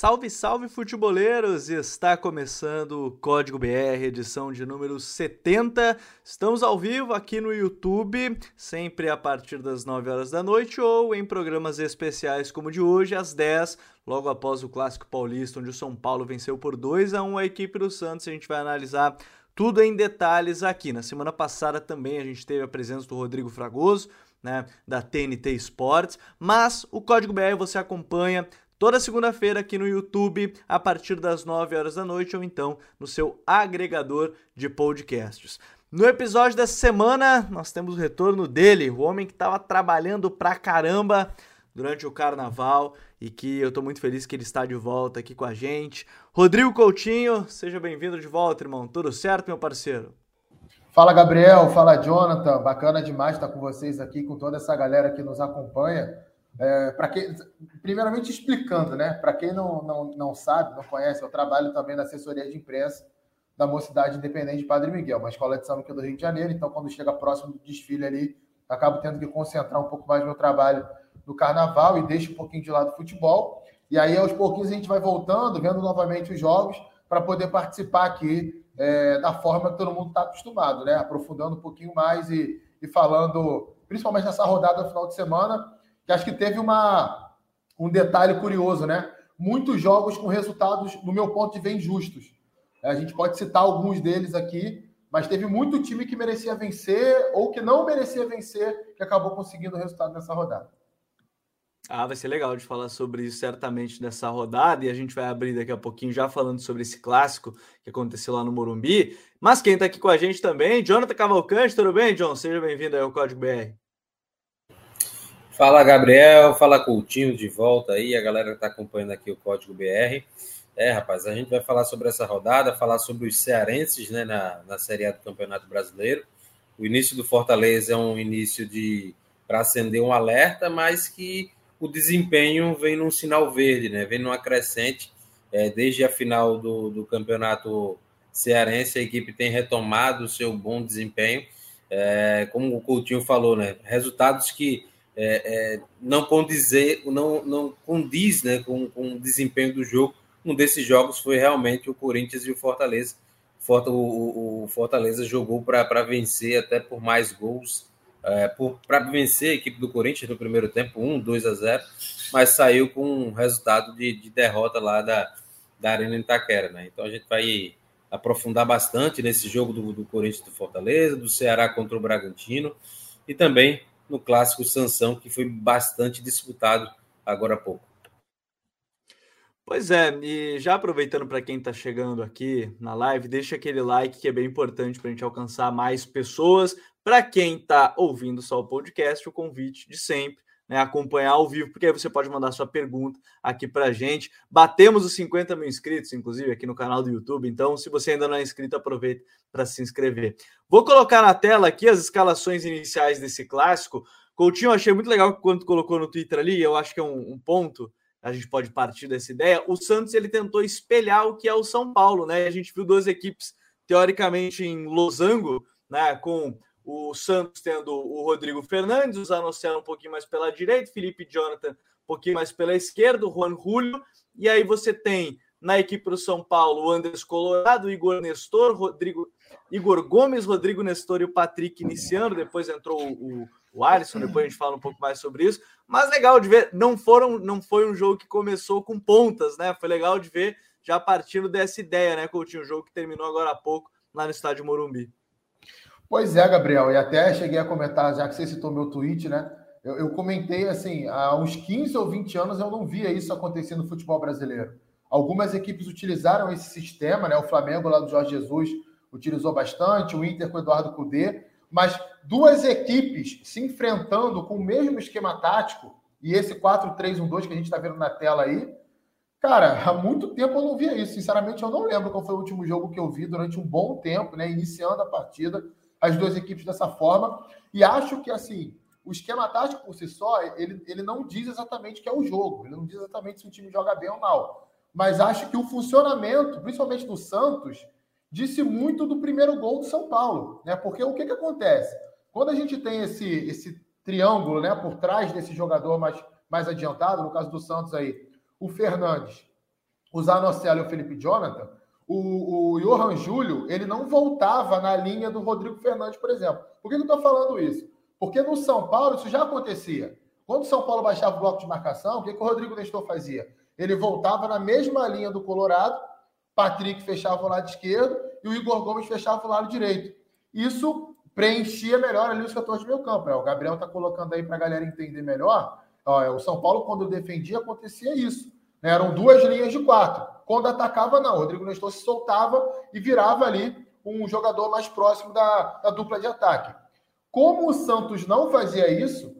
Salve, salve futeboleiros! Está começando o Código BR, edição de número 70. Estamos ao vivo aqui no YouTube, sempre a partir das 9 horas da noite ou em programas especiais como o de hoje, às 10, logo após o Clássico Paulista, onde o São Paulo venceu por 2 a 1 a equipe do Santos. A gente vai analisar tudo em detalhes aqui. Na semana passada também a gente teve a presença do Rodrigo Fragoso, né, da TNT Sports, mas o Código BR você acompanha toda segunda-feira aqui no YouTube, a partir das 9 horas da noite, ou então no seu agregador de podcasts. No episódio dessa semana, nós temos o retorno dele, o homem que estava trabalhando pra caramba durante o carnaval e que eu tô muito feliz que ele está de volta aqui com a gente. Rodrigo Coutinho, seja bem-vindo de volta, irmão. Tudo certo, meu parceiro? Fala, Gabriel. Fala, Jonathan. Bacana demais estar com vocês aqui, com toda essa galera que nos acompanha. É, para quem, primeiramente explicando, né? Para quem não, não, não sabe, não conhece, eu trabalho também na assessoria de imprensa da Mocidade Independente de Padre Miguel, uma escola de samba aqui do Rio de Janeiro. Então, quando chega próximo do desfile ali, acabo tendo que concentrar um pouco mais meu trabalho no carnaval e deixo um pouquinho de lado o futebol. E aí, aos pouquinhos, a gente vai voltando, vendo novamente os jogos, para poder participar aqui é, da forma que todo mundo está acostumado, né? Aprofundando um pouquinho mais e, e falando, principalmente nessa rodada no final de semana que acho que teve uma, um detalhe curioso, né? Muitos jogos com resultados, no meu ponto de vista, injustos. A gente pode citar alguns deles aqui, mas teve muito time que merecia vencer ou que não merecia vencer, que acabou conseguindo o resultado nessa rodada. Ah, vai ser legal de falar sobre isso certamente nessa rodada e a gente vai abrir daqui a pouquinho já falando sobre esse clássico que aconteceu lá no Morumbi. Mas quem está aqui com a gente também, Jonathan Cavalcante, tudo bem, John? Seja bem-vindo aí ao Código BR. Fala Gabriel, fala Coutinho de volta aí, a galera que está acompanhando aqui o Código BR. É, rapaz, a gente vai falar sobre essa rodada, falar sobre os cearenses né, na, na Série A do Campeonato Brasileiro. O início do Fortaleza é um início de para acender um alerta, mas que o desempenho vem num sinal verde, né? Vem numa crescente. É, desde a final do, do campeonato cearense, a equipe tem retomado o seu bom desempenho. É, como o Coutinho falou, né? Resultados que é, é, não condizer, não, não condiz né, com, com o desempenho do jogo. Um desses jogos foi realmente o Corinthians e o Fortaleza. O, o Fortaleza jogou para vencer até por mais gols, é, para vencer a equipe do Corinthians no primeiro tempo, 1, 2 a 0, mas saiu com um resultado de, de derrota lá da, da Arena Itaquera. Né? Então a gente vai aprofundar bastante nesse jogo do, do Corinthians do Fortaleza, do Ceará contra o Bragantino e também no clássico Sansão, que foi bastante disputado agora há pouco. Pois é, e já aproveitando para quem está chegando aqui na live, deixa aquele like que é bem importante para a gente alcançar mais pessoas. Para quem está ouvindo só o podcast, o convite de sempre né, acompanhar ao vivo, porque aí você pode mandar sua pergunta aqui para a gente. Batemos os 50 mil inscritos, inclusive, aqui no canal do YouTube. Então, se você ainda não é inscrito, aproveite para se inscrever. Vou colocar na tela aqui as escalações iniciais desse clássico. Coutinho, achei muito legal quando colocou no Twitter ali, eu acho que é um, um ponto a gente pode partir dessa ideia. O Santos ele tentou espelhar o que é o São Paulo, né? A gente viu duas equipes teoricamente em losango, né? Com o Santos tendo o Rodrigo Fernandes, o Zanocelo um pouquinho mais pela direita, Felipe Jonathan um pouquinho mais pela esquerda, o Juan Julio, e aí você tem na equipe do São Paulo o Andrés Colorado, o Igor Nestor, Rodrigo, Igor Gomes, Rodrigo Nestor e o Patrick iniciando, depois entrou o, o Alisson, depois a gente fala um pouco mais sobre isso, mas legal de ver, não foram, não foi um jogo que começou com pontas, né? Foi legal de ver já partindo dessa ideia, né, Coutinho, um jogo que terminou agora há pouco lá no estádio Morumbi. Pois é, Gabriel, e até cheguei a comentar, já que você citou meu tweet, né? Eu, eu, comentei assim, há uns 15 ou 20 anos eu não via isso acontecer no futebol brasileiro. Algumas equipes utilizaram esse sistema, né? O Flamengo lá do Jorge Jesus utilizou bastante, o Inter com o Eduardo Cudê, mas duas equipes se enfrentando com o mesmo esquema tático, e esse 4-3-1-2 que a gente está vendo na tela aí, cara, há muito tempo eu não via isso. Sinceramente, eu não lembro qual foi o último jogo que eu vi durante um bom tempo, né? Iniciando a partida as duas equipes dessa forma. E acho que, assim, o esquema tático por si só, ele, ele não diz exatamente que é o jogo. Ele não diz exatamente se o time joga bem ou mal. Mas acho que o funcionamento, principalmente do Santos, disse muito do primeiro gol do São Paulo. Né? Porque o que, que acontece? Quando a gente tem esse, esse triângulo né, por trás desse jogador mais, mais adiantado, no caso do Santos aí, o Fernandes, o Zanocelo e o Felipe Jonathan, o, o Johan Júlio, ele não voltava na linha do Rodrigo Fernandes, por exemplo. Por que eu estou falando isso? Porque no São Paulo isso já acontecia. Quando o São Paulo baixava o bloco de marcação, o que, que o Rodrigo Nestor fazia? Ele voltava na mesma linha do Colorado, Patrick fechava o lado esquerdo e o Igor Gomes fechava o lado direito. Isso preenchia melhor ali os setores de meio campo. É, o Gabriel está colocando aí para a galera entender melhor. É, o São Paulo, quando defendia, acontecia isso. Né? Eram duas linhas de quatro. Quando atacava, não. O Rodrigo Nestor se soltava e virava ali um jogador mais próximo da, da dupla de ataque. Como o Santos não fazia isso,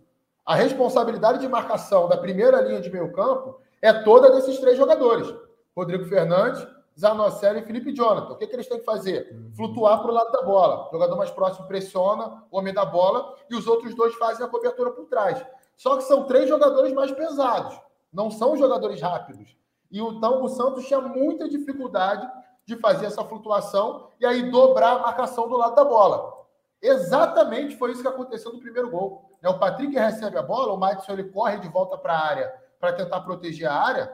a responsabilidade de marcação da primeira linha de meio campo é toda desses três jogadores. Rodrigo Fernandes, Zanocelo e Felipe Jonathan. O que, que eles têm que fazer? Uhum. Flutuar para o lado da bola. O jogador mais próximo pressiona o homem da bola e os outros dois fazem a cobertura por trás. Só que são três jogadores mais pesados. Não são jogadores rápidos. E então o Santos tinha muita dificuldade de fazer essa flutuação e aí dobrar a marcação do lado da bola. Exatamente foi isso que aconteceu no primeiro gol. É O Patrick recebe a bola, o Madison ele corre de volta para a área para tentar proteger a área.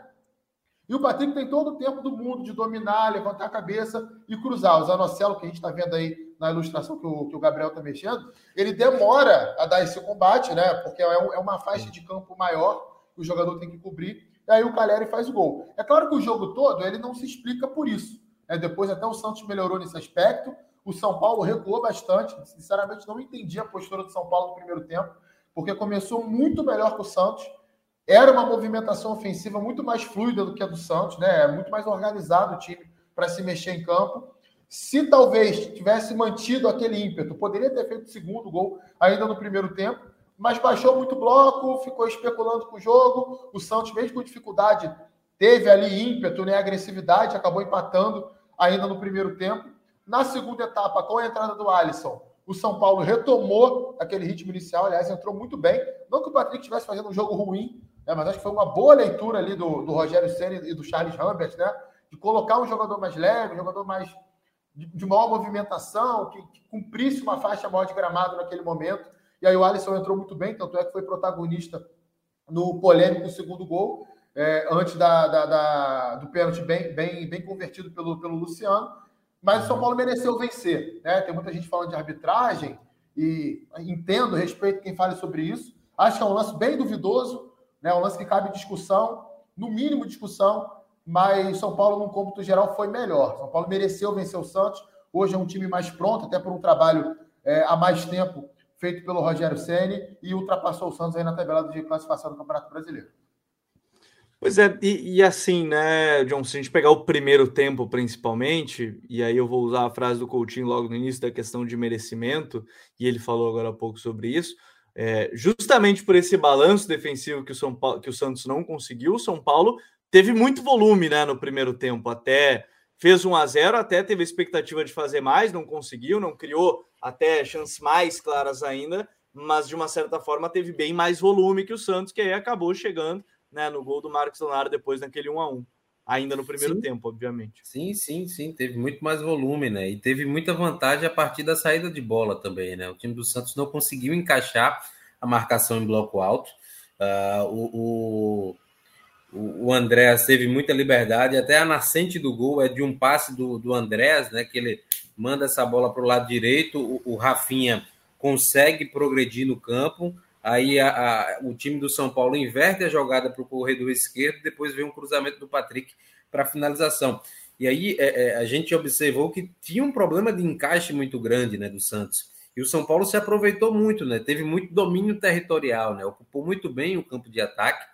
E o Patrick tem todo o tempo do mundo de dominar, levantar a cabeça e cruzar. O Zanocelo, que a gente está vendo aí na ilustração que o, que o Gabriel está mexendo, ele demora a dar esse combate, né? Porque é, é uma faixa de campo maior que o jogador tem que cobrir. E aí o Caleri faz o gol. É claro que o jogo todo ele não se explica por isso. Né? Depois até o Santos melhorou nesse aspecto. O São Paulo recuou bastante. Sinceramente, não entendi a postura do São Paulo no primeiro tempo, porque começou muito melhor que o Santos. Era uma movimentação ofensiva muito mais fluida do que a do Santos, né? É muito mais organizado o time para se mexer em campo. Se talvez tivesse mantido aquele ímpeto, poderia ter feito o segundo gol ainda no primeiro tempo, mas baixou muito bloco, ficou especulando com o jogo. O Santos, mesmo com dificuldade, teve ali ímpeto, né, agressividade, acabou empatando ainda no primeiro tempo. Na segunda etapa, com a entrada do Alisson, o São Paulo retomou aquele ritmo inicial, aliás, entrou muito bem. Não que o Patrick estivesse fazendo um jogo ruim, né, mas acho que foi uma boa leitura ali do, do Rogério Senna e do Charles Rambert, né? De colocar um jogador mais leve, um jogador mais de, de maior movimentação, que, que cumprisse uma faixa maior de gramado naquele momento. E aí o Alisson entrou muito bem, tanto é que foi protagonista no polêmico segundo gol, é, antes da, da, da, do pênalti bem, bem, bem convertido pelo, pelo Luciano. Mas o São Paulo mereceu vencer. Né? Tem muita gente falando de arbitragem e entendo, respeito quem fale sobre isso. Acho que é um lance bem duvidoso, né? um lance que cabe discussão, no mínimo discussão, mas São Paulo, no cômputo geral, foi melhor. São Paulo mereceu vencer o Santos. Hoje é um time mais pronto, até por um trabalho é, há mais tempo feito pelo Rogério Ceni e ultrapassou o Santos aí na tabela de classificação do Campeonato Brasileiro. Pois é, e, e, assim, né, John, se a gente pegar o primeiro tempo principalmente, e aí eu vou usar a frase do Coutinho logo no início da questão de merecimento, e ele falou agora há pouco sobre isso, é, justamente por esse balanço defensivo que o, São Paulo, que o Santos não conseguiu, o São Paulo teve muito volume né, no primeiro tempo, até fez 1 a 0 até teve expectativa de fazer mais, não conseguiu, não criou até chances mais claras ainda, mas de uma certa forma teve bem mais volume que o Santos, que aí acabou chegando né, no gol do Marcos Leonardo depois naquele 1 a 1 ainda no primeiro sim. tempo, obviamente. Sim, sim, sim, teve muito mais volume, né? E teve muita vantagem a partir da saída de bola também, né? O time do Santos não conseguiu encaixar a marcação em bloco alto. Uh, o, o o, Andréas teve muita liberdade, até a nascente do gol é de um passe do, do Andréas, né? Que ele manda essa bola para o lado direito, o, o, Rafinha consegue progredir no campo, aí a, a, o time do São Paulo inverte a jogada para o corredor esquerdo, depois vem um cruzamento do Patrick para finalização. E aí é, é, a gente observou que tinha um problema de encaixe muito grande né, do Santos. E o São Paulo se aproveitou muito, né? Teve muito domínio territorial, né? Ocupou muito bem o campo de ataque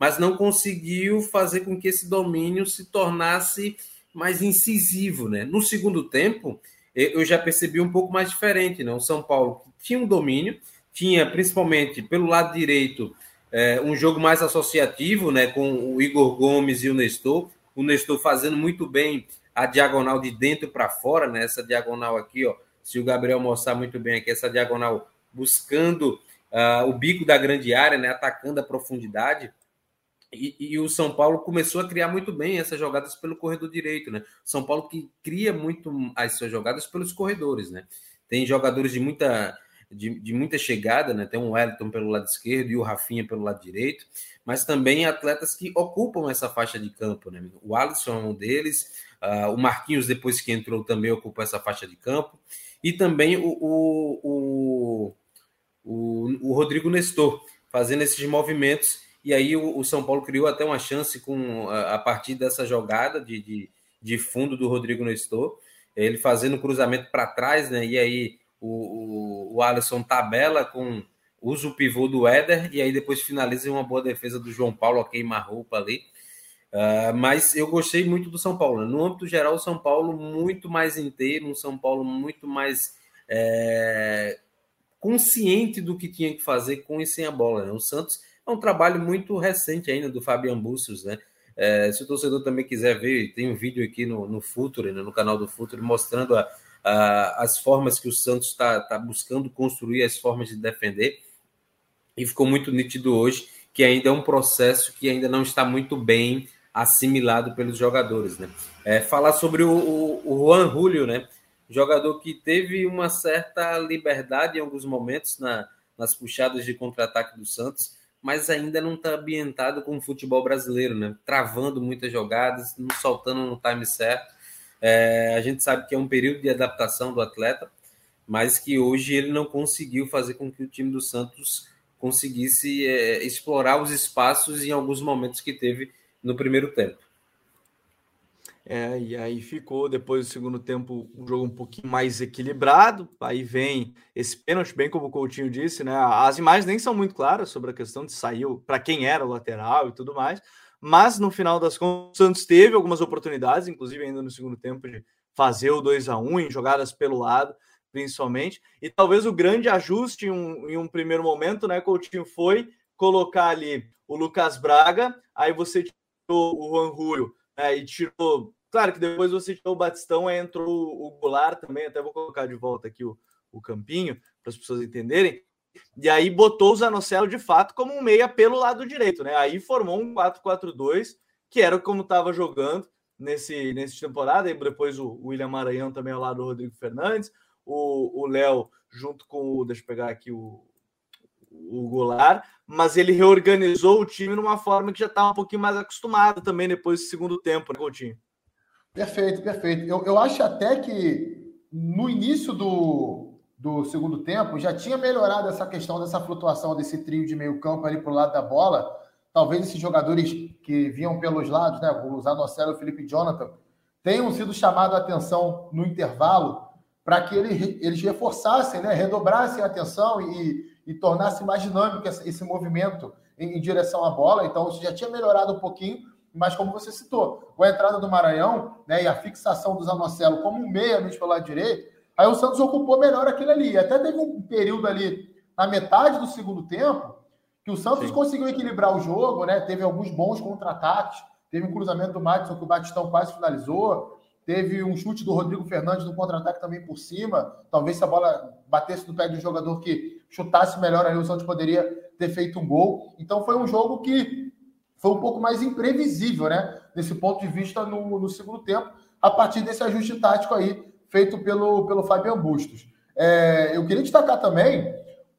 mas não conseguiu fazer com que esse domínio se tornasse mais incisivo, né? No segundo tempo, eu já percebi um pouco mais diferente, né? O São Paulo tinha um domínio, tinha principalmente pelo lado direito é, um jogo mais associativo, né? Com o Igor Gomes e o Nestor, o Nestor fazendo muito bem a diagonal de dentro para fora, né? Essa diagonal aqui, ó. Se o Gabriel mostrar muito bem aqui, essa diagonal buscando uh, o bico da grande área, né? Atacando a profundidade. E, e, o São Paulo começou a criar muito bem essas jogadas pelo corredor direito, né? São Paulo que cria muito as suas jogadas pelos corredores, né? Tem jogadores de muita de, de, muita chegada, né? Tem um Wellington pelo lado esquerdo e o Rafinha pelo lado direito, mas também atletas que ocupam essa faixa de campo, né? O Alisson é um deles, uh, o Marquinhos, depois que entrou, também ocupa essa faixa de campo, e também o, o, o, o, o Rodrigo Nestor, fazendo esses movimentos, e aí o, o, São Paulo criou até uma chance com a, a partir dessa jogada de, de, de fundo do Rodrigo Nestor, ele fazendo o cruzamento para trás, né? E aí o, o, Alisson tabela com usa o pivô do Éder e aí depois finaliza em uma boa defesa do João Paulo a queima-roupa ali. Uh, mas eu gostei muito do São Paulo. Né? No âmbito geral, o São Paulo muito mais inteiro, um São Paulo muito mais é, consciente do que tinha que fazer com e sem a bola. Né? O Santos é um trabalho muito recente ainda do Fabian Bustos, né? É, se o torcedor também quiser ver, tem um vídeo aqui no, no Futuro, né, no canal do Futuro, mostrando a, as formas que o Santos está tá buscando construir, as formas de defender. E ficou muito nítido hoje que ainda é um processo que ainda não está muito bem assimilado pelos jogadores. Né? É, falar sobre o, o, o Juan Julio, né? jogador que teve uma certa liberdade em alguns momentos na, nas puxadas de contra-ataque do Santos, mas ainda não está ambientado com o futebol brasileiro, né? Travando muitas jogadas, não soltando no time certo. É, a gente sabe que é um período de adaptação do atleta, mas que hoje ele não conseguiu fazer com que o time do Santos conseguisse é, explorar os espaços em alguns momentos que teve no primeiro tempo. É, e aí ficou depois do segundo tempo um jogo um pouquinho mais equilibrado. Aí vem esse pênalti, bem como o Coutinho disse, né? As imagens nem são muito claras sobre a questão de saiu para quem era o lateral e tudo mais. Mas no final das contas, o Santos teve algumas oportunidades, inclusive ainda no segundo tempo, de fazer o 2 a 1 em jogadas pelo lado, principalmente. E talvez o grande ajuste em um, em um primeiro momento, né, Coutinho, foi colocar ali o Lucas Braga, aí você tirou o Juan Julio né, e tirou Claro que depois você tirou o Batistão, aí entrou o Goulart também, até vou colocar de volta aqui o, o campinho, para as pessoas entenderem. E aí botou o Zanocelo de fato como um meia pelo lado direito, né? Aí formou um 4-4-2, que era como estava jogando nesse, nesse temporada. E depois o, William Maranhão também ao lado do Rodrigo Fernandes, o Léo junto com o. Deixa eu pegar aqui o, o Goulart, mas ele reorganizou o time numa forma que já estava um pouquinho mais acostumado também depois do segundo tempo, né, Coutinho? Perfeito, perfeito. Eu, eu acho até que no início do, do segundo tempo já tinha melhorado essa questão dessa flutuação desse trio de meio campo ali para o lado da bola. Talvez esses jogadores que vinham pelos lados, né, o Zanocelo e o Felipe Jonathan, tenham sido chamados a atenção no intervalo para que eles, eles reforçassem, né, redobrassem a atenção e, e tornasse mais dinâmico esse, movimento em, em direção à bola. Então, isso já tinha melhorado um pouquinho mas como você citou, com a entrada do Maranhão né, e a fixação do Zanocelo como meia mesmo pelo lado direito, aí o Santos ocupou melhor aquilo ali. Até teve um período ali, na metade do segundo tempo, que o Santos Sim. conseguiu equilibrar o jogo, né? Teve alguns bons contra-ataques, teve um cruzamento do Madison que o Batistão quase finalizou, teve um chute do Rodrigo Fernandes no contra-ataque também por cima. Talvez se a bola batesse no pé de um jogador que chutasse melhor ali, o Santos poderia ter feito um gol. Então foi um jogo que foi um pouco mais imprevisível, né? Nesse ponto de vista no, no segundo tempo, a partir desse ajuste tático aí feito pelo, pelo Fabian Bustos. É, eu queria destacar também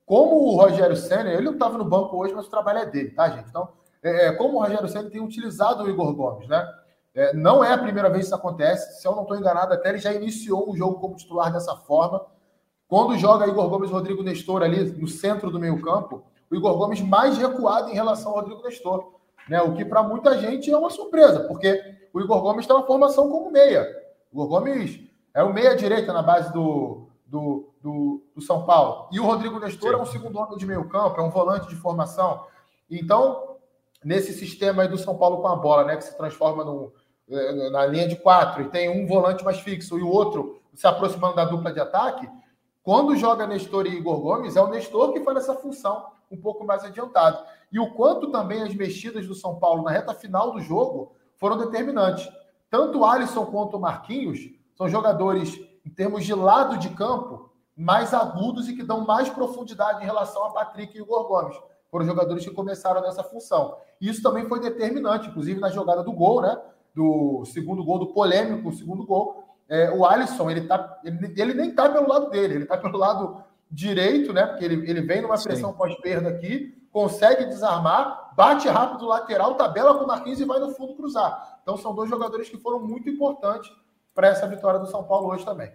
como o Rogério Senna, ele não estava no banco hoje, mas o trabalho é dele, tá, gente? Então, é, é como o Rogério Senna tem utilizado o Igor Gomes, né? É, não é a primeira vez que isso acontece. Se eu não estou enganado, até ele já iniciou o jogo como titular dessa forma. Quando joga Igor Gomes e Rodrigo Nestor ali no centro do meio-campo, o Igor Gomes mais recuado em relação ao Rodrigo Nestor né? O que para muita gente é uma surpresa, porque o Igor Gomes tem uma formação como meia. O Igor Gomes é o meia-direita na base do, do, do, do, São Paulo. E o Rodrigo Nestor Sim. é um segundo homem de meio campo, é um volante de formação. Então, nesse sistema aí do São Paulo com a bola, né, que se transforma no, eh, na linha de quatro, e tem um volante mais fixo e o outro se aproximando da dupla de ataque, quando joga Nestor e Igor Gomes, é o Nestor que faz essa função um pouco mais adiantado. E o quanto também as mexidas do São Paulo na reta final do jogo foram determinantes. Tanto o Alisson quanto o Marquinhos são jogadores, em termos de lado de campo, mais agudos e que dão mais profundidade em relação a Patrick e Igor Gomes. Foram jogadores que começaram nessa função. E isso também foi determinante, inclusive na jogada do gol, né? Do segundo gol, do polêmico segundo gol. É, o Alisson, ele, tá, ele, ele nem está pelo lado dele, ele está pelo lado direito, né? Porque ele, ele vem numa pressão pós-perda aqui, consegue desarmar, bate rápido lateral, tabela com o Marquinhos e vai no fundo cruzar. Então são dois jogadores que foram muito importantes para essa vitória do São Paulo hoje também.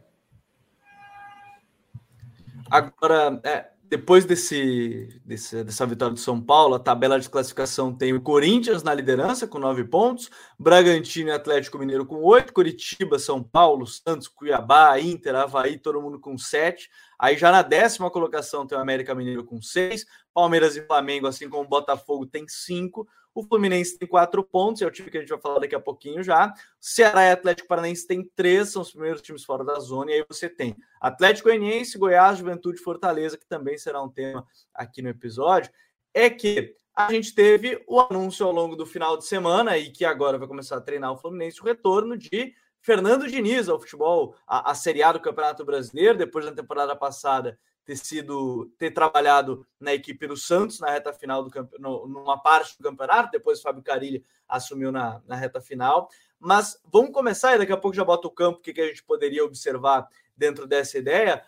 Agora, é, depois desse, desse, dessa vitória do São Paulo, a tabela de classificação tem o Corinthians na liderança com nove pontos, Bragantino e Atlético Mineiro com oito, Curitiba, São Paulo, Santos, Cuiabá, Inter, Havaí, todo mundo com sete. Aí já na décima colocação tem o América Mineiro com seis, Palmeiras e Flamengo, assim como o Botafogo, tem cinco. O Fluminense tem quatro pontos, é o time que a gente vai falar daqui a pouquinho já. Ceará e Atlético Paranaense tem três, são os primeiros times fora da zona. E aí você tem Atlético Goianiense, Goiás, Juventude Fortaleza, que também será um tema aqui no episódio. É que a gente teve o anúncio ao longo do final de semana e que agora vai começar a treinar o Fluminense, o retorno de Fernando Diniz ao futebol, a, a Série A do Campeonato Brasileiro, depois da temporada passada ter sido ter trabalhado na equipe do Santos na reta final do campeonato, numa parte do campeonato, depois o Fábio Carilli assumiu na, na reta final. Mas vamos começar e daqui a pouco já bota o campo o que, que a gente poderia observar dentro dessa ideia.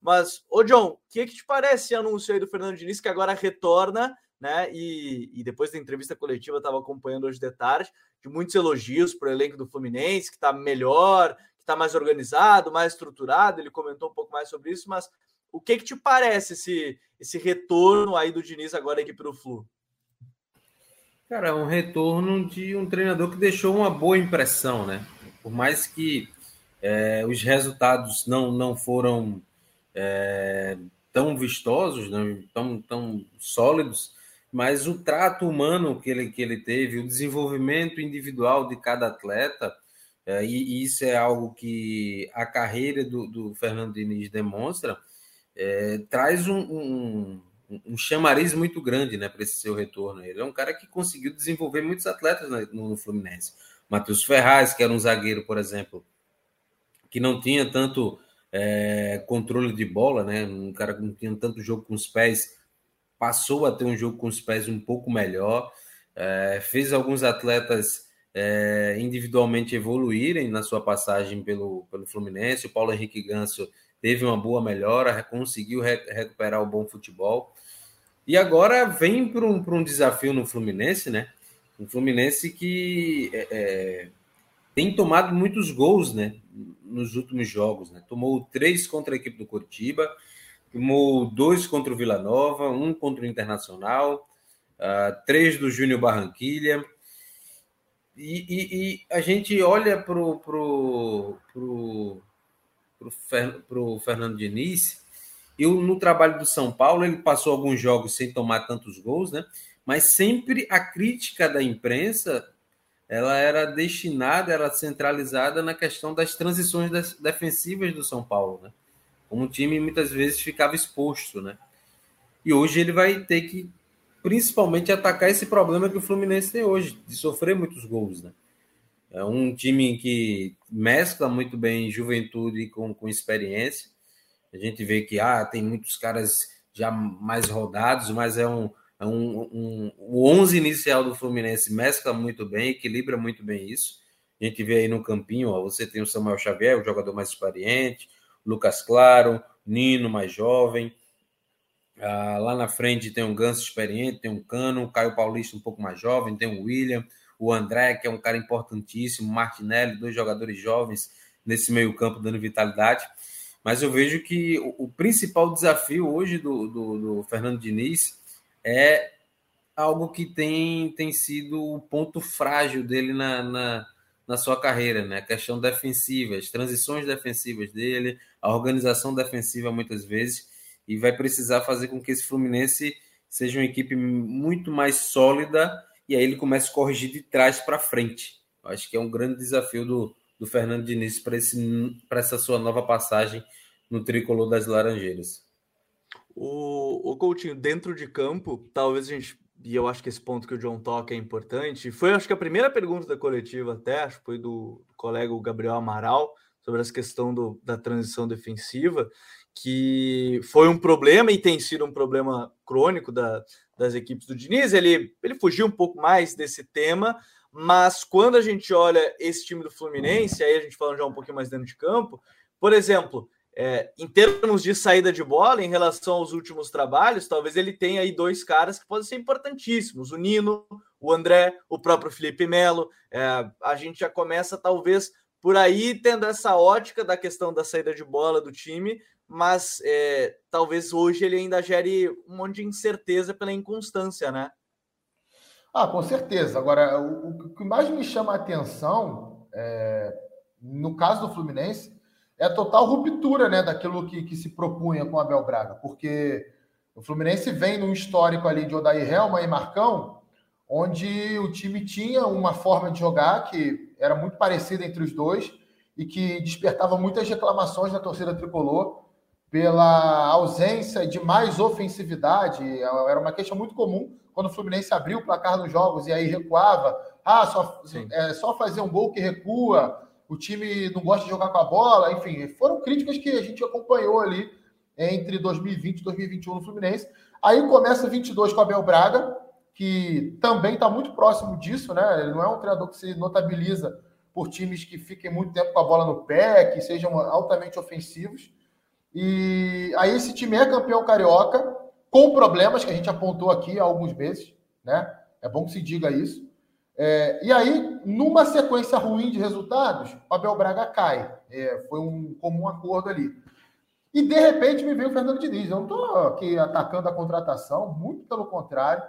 Mas, ô John, o que, que te parece esse anúncio aí do Fernando Diniz que agora retorna, né? E, e depois da entrevista coletiva, estava acompanhando hoje de tarde, de muitos elogios para o elenco do Fluminense, que está melhor, que está mais organizado, mais estruturado. Ele comentou um pouco mais sobre isso, mas o que que te parece esse, esse retorno aí do Diniz agora aqui para o Flu? Cara, é um retorno de um treinador que deixou uma boa impressão, né? Por mais que é, os resultados não, não foram é, tão vistosos, não, tão, tão sólidos, mas o trato humano que ele, que ele teve, o desenvolvimento individual de cada atleta, é, e, e, isso é algo que a carreira do, do Fernando Diniz demonstra, é, traz um, um, um, chamariz muito grande né, para esse seu retorno. Ele é um cara que conseguiu desenvolver muitos atletas no, no Fluminense. Matheus Ferraz, que era um zagueiro, por exemplo, que não tinha tanto é, controle de bola, né? um cara que não tinha tanto jogo com os pés, passou a ter um jogo com os pés um pouco melhor, é, fez alguns atletas é, individualmente evoluírem na sua passagem pelo, pelo Fluminense. O Paulo Henrique Ganso teve uma boa melhora, conseguiu re recuperar o bom futebol. E agora vem para um, um desafio no Fluminense, né? Um Fluminense que é, é, tem tomado muitos gols, né? Nos últimos jogos, né? Tomou três contra a equipe do Curitiba, tomou dois contra o Vila Nova, um contra o Internacional, uh, três do Júnior Barranquilha. E, e, e, a gente olha para o pro, pro, para o Fernando Diniz. E no trabalho do São Paulo, ele passou alguns jogos sem tomar tantos gols, né? Mas sempre a crítica da imprensa ela era destinada, era centralizada na questão das transições defensivas do São Paulo, né? Como o time muitas vezes ficava exposto, né? E hoje ele vai ter que principalmente atacar esse problema que o Fluminense tem hoje, de sofrer muitos gols, né? É um time que mescla muito bem juventude com, com experiência. A gente vê que ah, tem muitos caras já mais rodados, mas é um, é um, um, o 11 inicial do Fluminense mescla muito bem, equilibra muito bem isso. A gente vê aí no campinho, ó, você tem o Samuel Xavier, o jogador mais experiente, Lucas Claro, Nino, mais jovem. Ah, lá na frente tem um Ganso experiente, tem um Cano, Caio Paulista um pouco mais jovem, tem o William, o André, que é um cara importantíssimo, Martinelli, dois jogadores jovens nesse meio-campo dando vitalidade. Mas eu vejo que o, o principal desafio hoje do, do, do, Fernando Diniz é algo que tem, tem sido o ponto frágil dele na, na, na sua carreira, né? A questão defensiva, as transições defensivas dele, a organização defensiva muitas vezes, e vai precisar fazer com que esse Fluminense seja uma equipe muito mais sólida e aí ele começa a corrigir de trás para frente. Eu acho que é um grande desafio do, do Fernando Diniz para essa sua nova passagem no tricolor das Laranjeiras. O, o Coutinho, dentro de campo, talvez a gente, e eu acho que esse ponto que o John toca é importante, foi acho que a primeira pergunta da coletiva até, acho que foi do, colega Gabriel Amaral, sobre essa questão do, da transição defensiva, que foi um problema e tem sido um problema crônico da, das equipes do Diniz. Ele, ele fugiu um pouco mais desse tema, mas quando a gente olha esse time do Fluminense, aí a gente falando já um pouquinho mais dentro de campo, por exemplo, é, em termos de saída de bola, em relação aos últimos trabalhos, talvez ele tenha aí dois caras que podem ser importantíssimos: o Nino, o André, o próprio Felipe Melo. É, a gente já começa, talvez, por aí, tendo essa ótica da questão da saída de bola do time, mas é, talvez hoje ele ainda gere um monte de incerteza pela inconstância, né? Ah, com certeza. Agora, o, o que mais me chama a atenção, é, no caso do Fluminense, é a total ruptura né, daquilo que, que se propunha com o Abel Braga, porque o Fluminense vem num histórico ali de Odair Helma e Marcão, onde o time tinha uma forma de jogar que era muito parecida entre os dois e que despertava muitas reclamações da torcida tricolor pela ausência de mais ofensividade. Era uma queixa muito comum quando o Fluminense abriu o placar nos jogos e aí recuava. Ah, só, é, só fazer um gol que recua o time não gosta de jogar com a bola, enfim, foram críticas que a gente acompanhou ali entre 2020 e 2021 no Fluminense. Aí começa 22 com o Abel Braga, que também está muito próximo disso, né? Ele não é um treinador que se notabiliza por times que fiquem muito tempo com a bola no pé, que sejam altamente ofensivos. E aí esse time é campeão carioca, com problemas que a gente apontou aqui há alguns meses, né? É bom que se diga isso. É, e aí, numa sequência ruim de resultados, Abel Braga cai. É, foi um comum acordo ali. E de repente me veio o Fernando Diniz. Eu não estou aqui atacando a contratação, muito pelo contrário.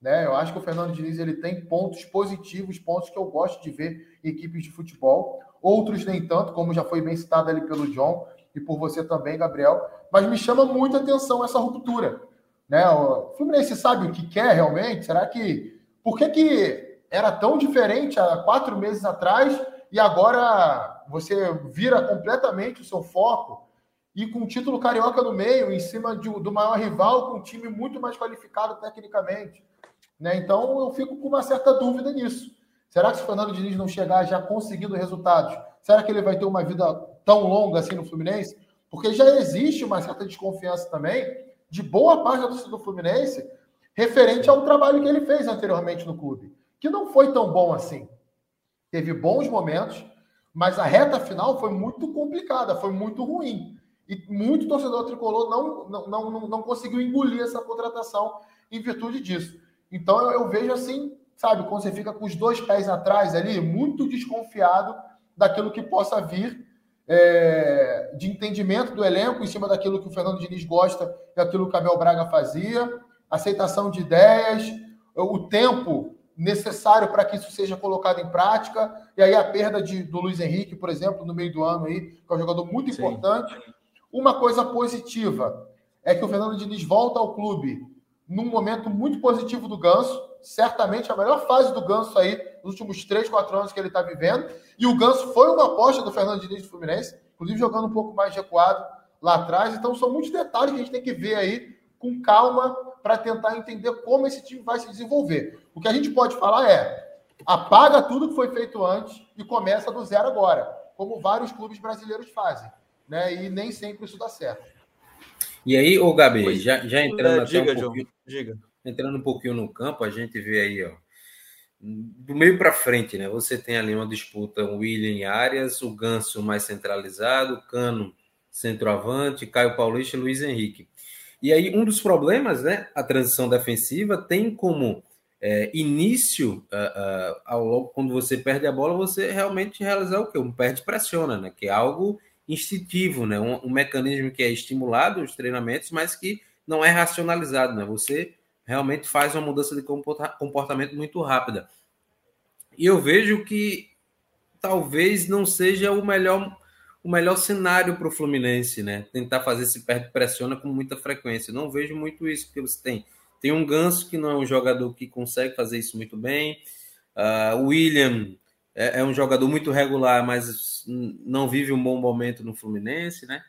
Né? Eu acho que o Fernando Diniz ele tem pontos positivos, pontos que eu gosto de ver em equipes de futebol. Outros nem tanto, como já foi bem citado ali pelo John e por você também, Gabriel. Mas me chama muita atenção essa ruptura. Né? O Fluminense sabe o que quer realmente? Será que. Por que, que era tão diferente há quatro meses atrás e agora você vira completamente o seu foco e com o título carioca no meio, em cima de, do maior rival, com um time muito mais qualificado tecnicamente. Né? Então eu fico com uma certa dúvida nisso. Será que se o Fernando Diniz não chegar já conseguindo resultados, será que ele vai ter uma vida tão longa assim no Fluminense? Porque já existe uma certa desconfiança também de boa parte da do Fluminense referente ao trabalho que ele fez anteriormente no clube que não foi tão bom assim. Teve bons momentos, mas a reta final foi muito complicada, foi muito ruim. E muito torcedor tricolor não, não, não, não conseguiu engolir essa contratação em virtude disso. Então eu, eu vejo assim, sabe, quando você fica com os dois pés atrás ali, muito desconfiado daquilo que possa vir é, de entendimento do elenco em cima daquilo que o Fernando Diniz gosta e aquilo que o Abel Braga fazia, aceitação de ideias, o tempo necessário para que isso seja colocado em prática. E aí a perda de, do Luiz Henrique, por exemplo, no meio do ano aí, que é um jogador muito Sim. importante. Uma coisa positiva é que o Fernando Diniz volta ao clube num momento muito positivo do Ganso, certamente a melhor fase do Ganso aí nos últimos três, quatro anos que ele está vivendo. E o Ganso foi uma aposta do Fernando Diniz do Fluminense, inclusive jogando um pouco mais recuado lá atrás. Então são muitos detalhes que a gente tem que ver aí com calma para tentar entender como esse time vai se desenvolver. O que a gente pode falar é: apaga tudo que foi feito antes e começa do zero agora, como vários clubes brasileiros fazem. Né? E nem sempre isso dá certo. E aí, ô Gabi, já, já entrando é, diga, um pouquinho, diga. entrando um pouquinho no campo, a gente vê aí, ó, do meio para frente, né? Você tem ali uma disputa, William e Arias, o Ganso mais centralizado, Cano centroavante, Caio Paulista e Luiz Henrique. E aí, um dos problemas, né? A transição defensiva tem como é, início, uh, uh, quando você perde a bola, você realmente realizar o quê? Um perde pressiona, né? Que é algo instintivo, né? Um, um, mecanismo que é estimulado os treinamentos, mas que não é racionalizado, né? Você realmente faz uma mudança de comportamento muito rápida. E eu vejo que talvez não seja o melhor o melhor cenário para o Fluminense, né? Tentar fazer esse perde pressiona com muita frequência. Não vejo muito isso, porque você tem tem um Ganso que não é um jogador que consegue fazer isso muito bem. Uh, William é, é, um jogador muito regular, mas não vive um bom momento no Fluminense, né?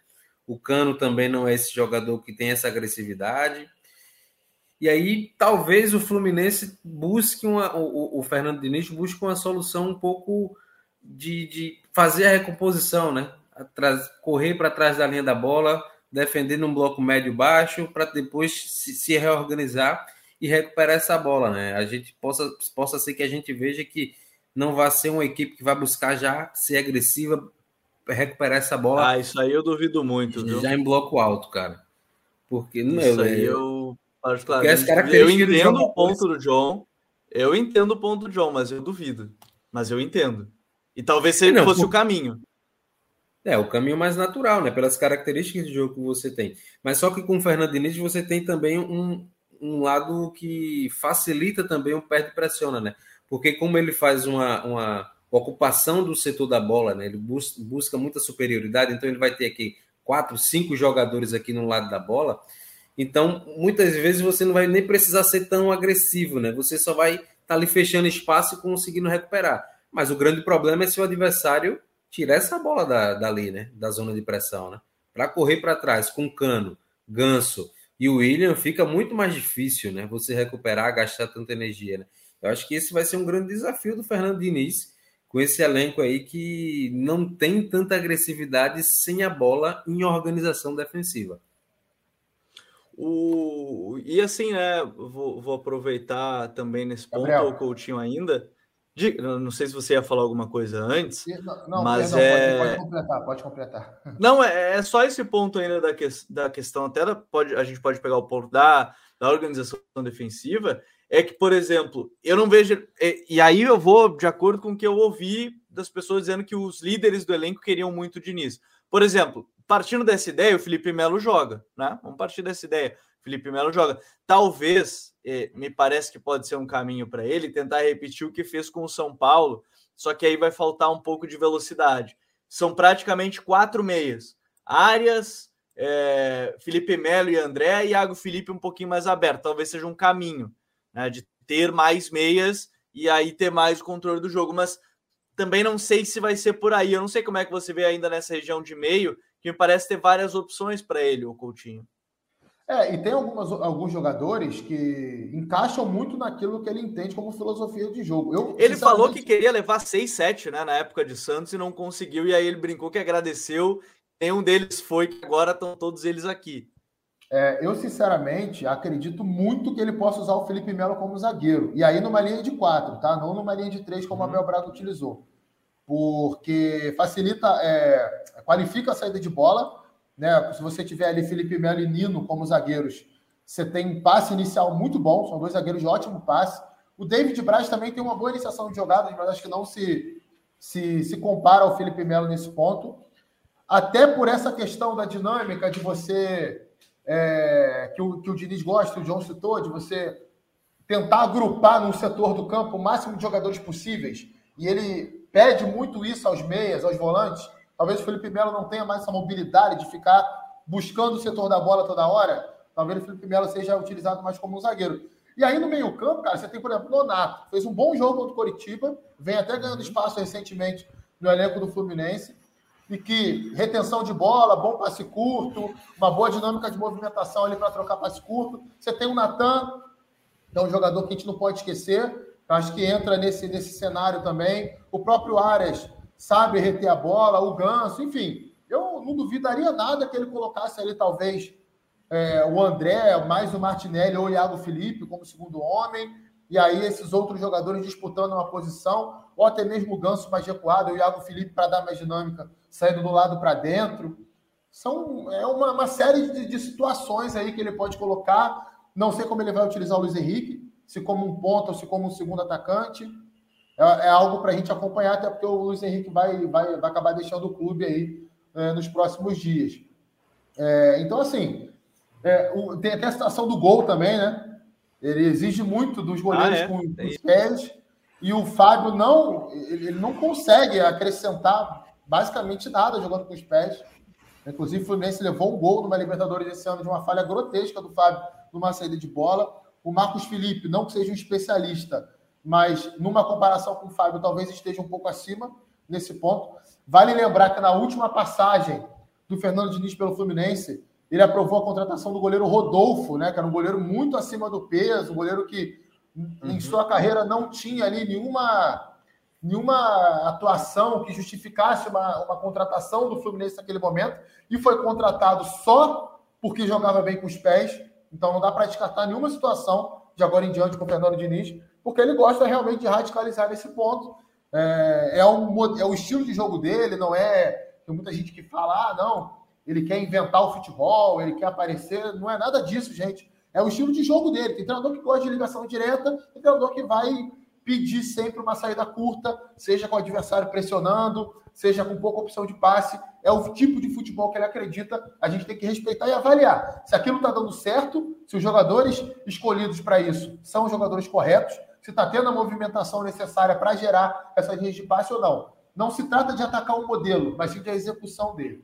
O Cano também não é esse jogador que tem essa agressividade. E aí, talvez o Fluminense busque uma. O, o Fernando Diniz busque uma solução um pouco de, de fazer a recomposição, né? Atrás, correr para trás da linha da bola, defendendo um bloco médio-baixo, para depois se, se, reorganizar e recuperar essa bola, né? A gente possa, possa ser que a gente veja que não vai ser uma equipe que vai buscar já ser agressiva recuperar essa bola. Ah, isso aí eu duvido muito. Já viu? em bloco alto, cara. Porque não isso aí eu, particularmente, eu entendo o ponto do John. Eu entendo o ponto do John, mas eu duvido. Mas eu entendo. E talvez se não, fosse por... o caminho. É, o caminho mais natural, né? Pelas características de jogo que você tem. Mas só que com o Fernando você tem também um, um lado que facilita também o perde pressiona, né? Porque como ele faz uma, uma ocupação do setor da bola, né? Ele bus busca muita superioridade, então ele vai ter aqui quatro, cinco jogadores aqui no lado da bola. Então, muitas vezes você não vai nem precisar ser tão agressivo, né? Você só vai estar tá ali fechando espaço e conseguindo recuperar. Mas o grande problema é se o adversário tirar essa bola da, dali, né? Da zona de pressão, né? Para correr para trás com Cano, Ganso e o William, fica muito mais difícil, né? Você recuperar, gastar tanta energia, né? Eu acho que esse vai ser um grande desafio do Fernando Diniz com esse elenco aí que não tem tanta agressividade sem a bola em organização defensiva. O... E assim, né? Vou, vou aproveitar também nesse ponto, Gabriel. o Coutinho ainda. De, não sei se você ia falar alguma coisa antes, não, mas perdão, é... pode, pode, completar, pode completar. Não, é, é, só esse ponto ainda da, que, da questão, até da, pode, a gente pode pegar o ponto da, da organização defensiva, é que, por exemplo, eu não vejo. E, e aí eu vou de acordo com o que eu ouvi das pessoas dizendo que os líderes do elenco queriam muito o Diniz. Por exemplo, partindo dessa ideia, o Felipe Melo joga, né? Vamos partir dessa ideia. Felipe Melo joga. Talvez, eh, me parece que pode ser um caminho para ele tentar repetir o que fez com o São Paulo, só que aí vai faltar um pouco de velocidade. São praticamente quatro meias. Arias, eh, Felipe Melo e André, e Iago Felipe um pouquinho mais aberto. Talvez seja um caminho né, de ter mais meias e aí ter mais o controle do jogo. Mas também não sei se vai ser por aí. Eu não sei como é que você vê ainda nessa região de meio, que me parece ter várias opções para ele, o Coutinho. É, e tem algumas, alguns jogadores que encaixam muito naquilo que ele entende como filosofia de jogo. Eu, ele falou que queria levar 6, 7 né, na época de Santos e não conseguiu, e aí ele brincou que agradeceu. Nenhum deles foi, que agora estão todos eles aqui. É, eu, sinceramente, acredito muito que ele possa usar o Felipe Melo como zagueiro. E aí numa linha de quatro, tá? Não numa linha de três, como uhum. a Abel Braga utilizou. Porque facilita, é, qualifica a saída de bola né? Se você tiver ali Felipe Melo e Nino como zagueiros, você tem um passe inicial muito bom, são dois zagueiros de ótimo passe. O David Braz também tem uma boa iniciação de jogadas, mas acho que não se, se, se compara ao Felipe Melo nesse ponto. Até por essa questão da dinâmica de você, é, que, o, que o Diniz gosta, o João citou, de você tentar agrupar num setor do campo o máximo de jogadores possíveis. E ele pede muito isso aos meias, aos volantes, Talvez o Felipe Melo não tenha mais essa mobilidade de ficar buscando o setor da bola toda hora. Talvez o Felipe Melo seja utilizado mais como um zagueiro. E aí no meio-campo, cara, você tem, por exemplo, Nonato. Fez um bom jogo contra o Coritiba, vem até ganhando espaço recentemente no elenco do Fluminense. E que retenção de bola, bom passe curto, uma boa dinâmica de movimentação ali para trocar passe curto. Você tem o Natan, que é um jogador que a gente não pode esquecer. Acho que entra nesse, nesse cenário também. O próprio Arias, sabe reter a bola, o ganso, enfim. Eu não duvidaria nada que ele colocasse ali, talvez, é, o André, mais o Martinelli ou o Iago Felipe como segundo homem, e aí esses outros jogadores disputando uma posição, ou até mesmo o Ganso mais recuado, o Iago Felipe para dar mais dinâmica, saindo do lado para dentro. São, é uma, uma série de, de, situações aí que ele pode colocar. Não sei como ele vai utilizar o Luiz Henrique, se como um ponto ou se como um segundo atacante é, é algo para a gente acompanhar, até porque o Luiz Henrique vai, vai, vai acabar deixando o clube aí é, nos próximos dias. É, então, assim, é, o, tem até a situação do gol também, né? Ele exige muito dos goleiros ah, é? com, com os pés. E o Fábio não, ele não consegue acrescentar basicamente nada jogando com os pés. Inclusive, o Fluminense levou um gol numa Libertadores esse ano de uma falha grotesca do Fábio numa saída de bola. O Marcos Felipe, não que seja um especialista, mas numa comparação com o Fábio, talvez esteja um pouco acima nesse ponto. Vale lembrar que na última passagem do Fernando Diniz pelo Fluminense, ele aprovou a contratação do goleiro Rodolfo, né, que era um goleiro muito acima do peso, um goleiro que uhum. em sua carreira não tinha ali nenhuma, nenhuma atuação que justificasse uma, uma contratação do Fluminense naquele momento, e foi contratado só porque jogava bem com os pés. Então não dá para descartar nenhuma situação de agora em diante com o Fernando Diniz porque ele gosta realmente de radicalizar nesse ponto. É, é, um, é o estilo de jogo dele, não é Tem muita gente que fala, ah, não, ele quer inventar o futebol, ele quer aparecer. Não é nada disso, gente. É o estilo de jogo dele. Tem treinador que gosta de ligação direta, tem treinador que vai pedir sempre uma saída curta, seja com o adversário pressionando, seja com pouca opção de passe. É o tipo de futebol que ele acredita. A gente tem que respeitar e avaliar. Se aquilo está dando certo, se os jogadores escolhidos para isso são os jogadores corretos, se está tendo a movimentação necessária para gerar essas linhas de passe ou não. Não se trata de atacar o modelo, mas sim de a execução dele.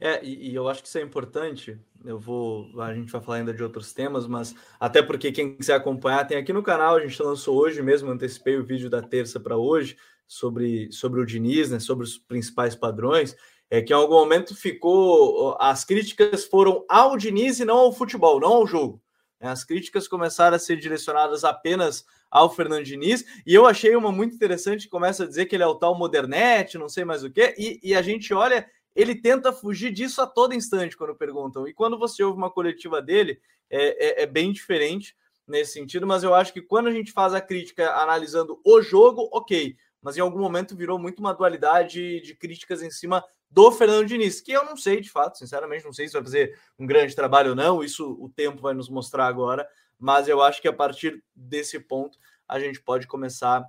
É, e, e, eu acho que isso é importante. Eu vou, a gente vai falar ainda de outros temas, mas até porque quem quiser acompanhar tem aqui no canal. A gente lançou hoje mesmo, antecipei o vídeo da terça para hoje sobre, sobre o Diniz, né, sobre os principais padrões. É que em algum momento ficou, as críticas foram ao Diniz e não ao futebol, não ao jogo. Né. As críticas começaram a ser direcionadas apenas ao Fernando Diniz, e eu achei uma muito interessante, começa a dizer que ele é o tal modernete, não sei mais o que, e, e a gente olha ele tenta fugir disso a todo instante quando perguntam. E quando você ouve uma coletiva dele, é, é, é, bem diferente nesse sentido, mas eu acho que quando a gente faz a crítica analisando o jogo, ok. Mas em algum momento virou muito uma dualidade de críticas em cima do Fernando Diniz, que eu não sei de fato, sinceramente, não sei se vai fazer um grande trabalho ou não, isso o tempo vai nos mostrar agora, mas eu acho que a partir desse ponto a gente pode começar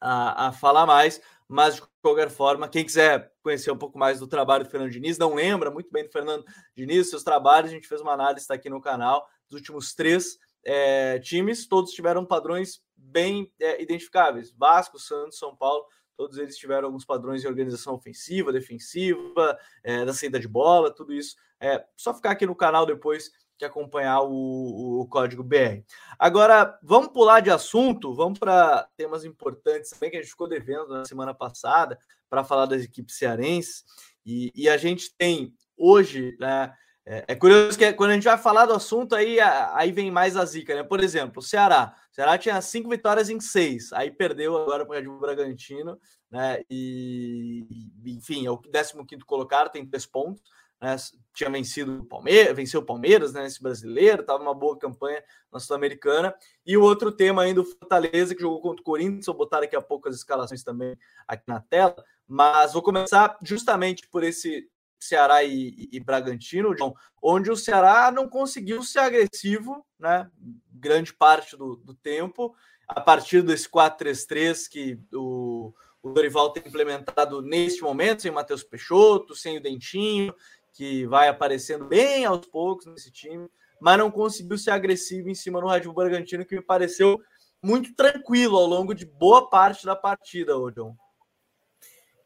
a, a falar mais. Mas, de qualquer forma, quem quiser conhecer um pouco mais do trabalho do Fernando Diniz, não lembra muito bem do Fernando Diniz, seus trabalhos, a gente fez uma análise, está aqui no canal, dos últimos três é, times, todos tiveram padrões bem é, identificáveis. Vasco, Santos, São Paulo, todos eles tiveram alguns padrões de organização ofensiva, defensiva, é, da saída de bola, tudo isso. É só ficar aqui no canal depois que acompanhar o, o, código BR. Agora, vamos pular de assunto, vamos para temas importantes também que a gente ficou devendo na semana passada para falar das equipes cearenses. E, e, a gente tem hoje, né? É, é, curioso que quando a gente vai falar do assunto, aí, aí vem mais a zica, né? Por exemplo, o Ceará. O Ceará tinha cinco vitórias em seis, aí perdeu agora para o Bragantino, né? E, enfim, é o 15 colocado, tem três pontos né, tinha vencido o Palmeiras, venceu o Palmeiras, né, esse brasileiro, estava uma boa campanha na Sul-Americana. E o outro tema ainda, o Fortaleza, que jogou contra o Corinthians, vou botar daqui a pouco as escalações também aqui na tela, mas vou começar justamente por esse Ceará e, e, e Bragantino, John, onde o Ceará não conseguiu ser agressivo, né, grande parte do, do tempo, a partir desse 4-3-3 que o, o Dorival tem implementado neste momento, sem o Matheus Peixoto, sem o Dentinho, que vai aparecendo bem aos poucos nesse time, mas não conseguiu ser agressivo em cima do Red Bull Bragantino, que me pareceu muito tranquilo ao longo de boa parte da partida, John.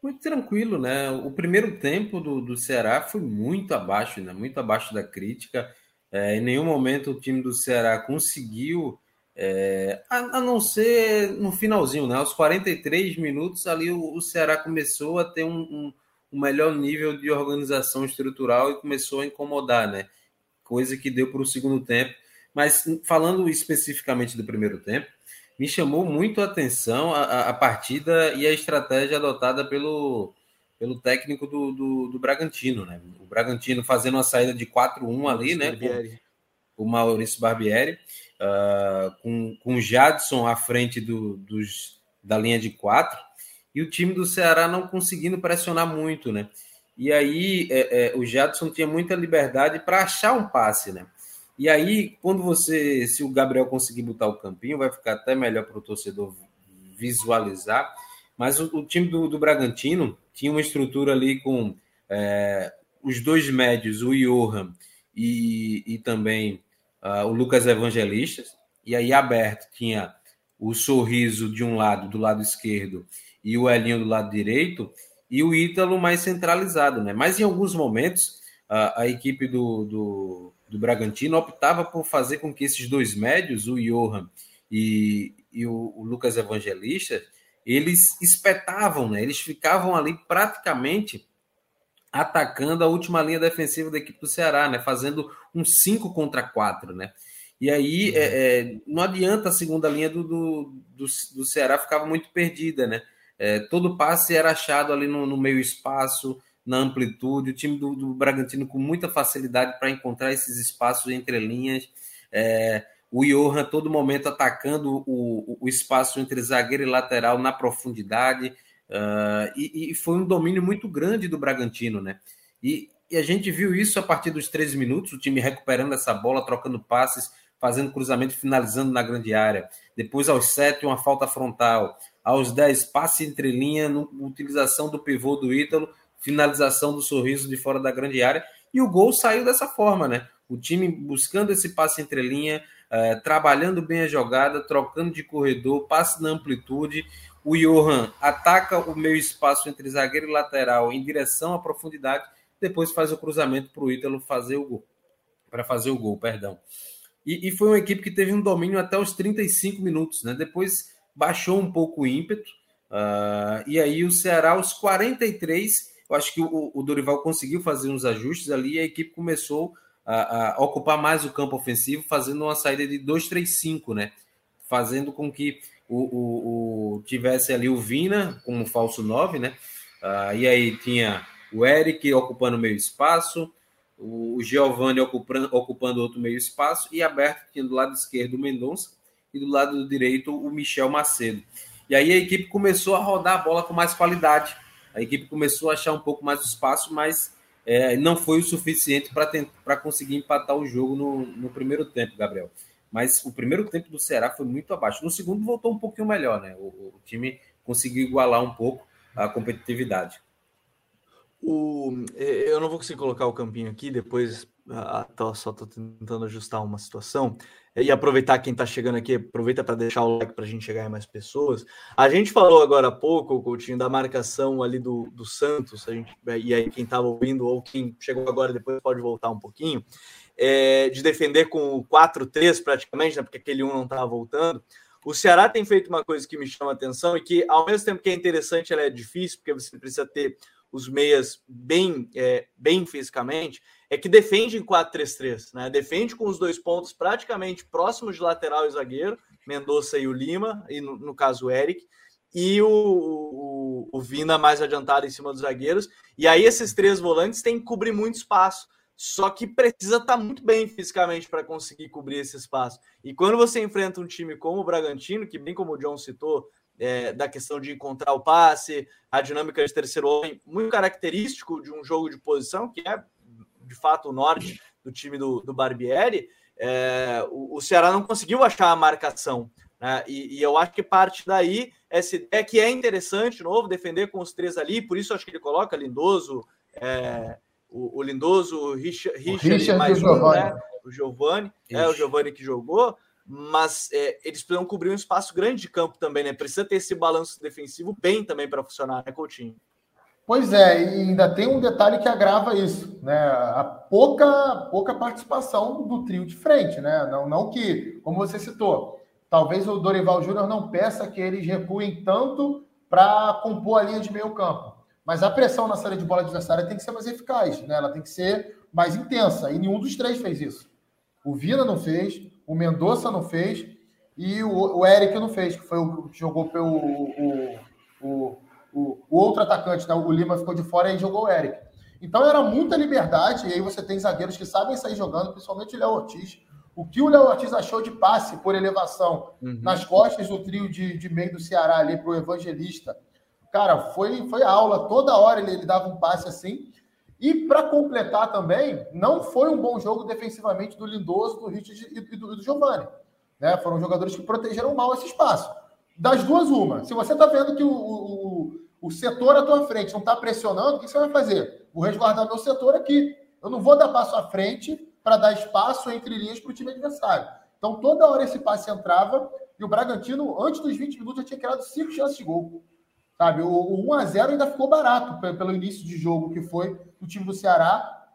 Muito tranquilo, né? O primeiro tempo do, do Ceará foi muito abaixo, né? Muito abaixo da crítica. É, em nenhum momento o time do Ceará conseguiu, é, a, a, não ser no finalzinho, né? Aos 43 minutos ali o, o Ceará começou a ter um, um o melhor nível de organização estrutural e começou a incomodar, né? Coisa que deu para o segundo tempo. Mas falando especificamente do primeiro tempo, me chamou muito a atenção a, a partida e a estratégia adotada pelo, pelo técnico do, do, do, Bragantino, né? O Bragantino fazendo uma saída de 4-1 ali, né? Com o Maurício Barbieri, uh, com, com o Jadson à frente do, dos, da linha de quatro e o time do Ceará não conseguindo pressionar muito, né? E aí é, é, o Jadson tinha muita liberdade para achar um passe, né? E aí, quando você, se o Gabriel conseguir botar o campinho, vai ficar até melhor para o torcedor visualizar. Mas o, o time do, do, Bragantino tinha uma estrutura ali com é, os dois médios, o Johan e, e também uh, o Lucas Evangelista. E aí, aberto, tinha o sorriso de um lado, do lado esquerdo, e o Elinho do lado direito, e o Ítalo mais centralizado, né? Mas em alguns momentos a, a equipe do, do, do, Bragantino optava por fazer com que esses dois médios, o Johan e, e o, o, Lucas Evangelista, eles espetavam, né? Eles ficavam ali praticamente atacando a última linha defensiva da equipe do Ceará, né? Fazendo um 5 contra 4, né? E aí uhum. é, é, não adianta a segunda linha do, do, do, do Ceará ficava muito perdida, né? É, todo passe era achado ali no, no, meio espaço, na amplitude. O time do, do Bragantino com muita facilidade para encontrar esses espaços entre linhas. É, o Johan todo momento atacando o, o, espaço entre zagueiro e lateral na profundidade. Uh, e, e, foi um domínio muito grande do Bragantino, né? E, e, a gente viu isso a partir dos 13 minutos, o time recuperando essa bola, trocando passes, fazendo cruzamento, finalizando na grande área. Depois, aos 7, uma falta frontal. Aos 10, passe entre linha, no, utilização do pivô do Ítalo, finalização do sorriso de fora da grande área. E o gol saiu dessa forma, né? O time buscando esse passe entre linha, uh, trabalhando bem a jogada, trocando de corredor, passe na amplitude. O Johan ataca o meio espaço entre zagueiro e lateral em direção à profundidade, depois faz o cruzamento para o Ítalo fazer o gol. Para fazer o gol, perdão. E, e, foi uma equipe que teve um domínio até os 35 minutos, né? Depois baixou um pouco o ímpeto. Uh, e aí o Ceará, aos 43, eu acho que o, o Dorival conseguiu fazer uns ajustes ali e a equipe começou a, a, ocupar mais o campo ofensivo, fazendo uma saída de 2-3-5, né? Fazendo com que o, o, o, tivesse ali o Vina como falso 9, né? Uh, e aí tinha o Eric ocupando meio espaço, o Giovanni ocupando, ocupando outro meio espaço e aberto tinha do lado esquerdo o Mendonça e do lado direito o Michel Macedo. E aí a equipe começou a rodar a bola com mais qualidade. A equipe começou a achar um pouco mais de espaço, mas é, não foi o suficiente para conseguir empatar o jogo no, no primeiro tempo, Gabriel. Mas o primeiro tempo do Ceará foi muito abaixo. No segundo voltou um pouquinho melhor, né? O, o time conseguiu igualar um pouco a competitividade. O, eu não vou conseguir colocar o campinho aqui, depois só estou tentando ajustar uma situação. E aproveitar quem está chegando aqui, aproveita para deixar o like para a gente chegar em mais pessoas. A gente falou agora há pouco, Coutinho, da marcação ali do, do Santos, a gente, e aí quem estava ouvindo ou quem chegou agora depois pode voltar um pouquinho é, de defender com 4-3 praticamente, né, porque aquele 1 não estava voltando. O Ceará tem feito uma coisa que me chama atenção e que, ao mesmo tempo que é interessante, ela é difícil, porque você precisa ter os meias bem, é, bem fisicamente, é que defende em 4-3-3, né? Defende com os dois pontos praticamente próximos de lateral e zagueiro, Mendonça e o Lima, e no, no caso o Eric, e o, o, o, Vina mais adiantado em cima dos zagueiros. E aí esses três volantes têm que cobrir muito espaço só que precisa estar tá muito bem fisicamente para conseguir cobrir esse espaço. E quando você enfrenta um time como o Bragantino, que bem como o John citou, é, da questão de encontrar o passe, a dinâmica de terceiro homem, muito característico de um jogo de posição, que é de fato o norte do time do, do Barbieri, é, o, o, Ceará não conseguiu achar a marcação. Né? E, e, eu acho que parte daí é que é interessante, de novo, defender com os três ali, por isso acho que ele coloca Lindoso. É, o, o Lindoso, o Richard, Richard, Richard mais um, né? O Giovanni, é o Giovanni que jogou, mas é, eles precisam cobrir um espaço grande de campo também, né? Precisa ter esse balanço defensivo bem também para funcionar, né, Coutinho? Pois é, e ainda tem um detalhe que agrava isso, né? A pouca, pouca participação do trio de frente, né? Não, não que, como você citou, talvez o Dorival Júnior não peça que eles recuem tanto para compor a linha de meio campo. Mas a pressão na saída de bola adversária tem que ser mais eficaz, né? Ela tem que ser mais intensa. E nenhum dos três fez isso. O Vina não fez, o Mendonça não fez e o, o Eric não fez, que foi o que jogou pelo o, o, o, o outro atacante, né? o Lima ficou de fora e jogou o Eric. Então era muita liberdade, e aí você tem zagueiros que sabem sair jogando, principalmente o Léo Ortiz. O que o Léo Ortiz achou de passe por elevação uhum. nas costas do trio de, de meio do Ceará ali para o Evangelista Cara, foi, foi aula, toda hora ele, ele dava um passe assim. E para completar também, não foi um bom jogo defensivamente do Lindoso, do Richard e do, do Giovanni. Né? Foram jogadores que protegeram mal esse espaço. Das duas, uma. Se você está vendo que o, o, o, setor à tua frente não está pressionando, o que você vai fazer? Vou resguardar meu setor aqui. Eu não vou dar passo à frente para dar espaço entre linhas para o time adversário. Então, toda hora esse passe entrava e o Bragantino, antes dos 20 minutos, já tinha criado cinco chances de gol. Sabe, o, o 1x0 ainda ficou barato pelo início de jogo que foi do time do Ceará.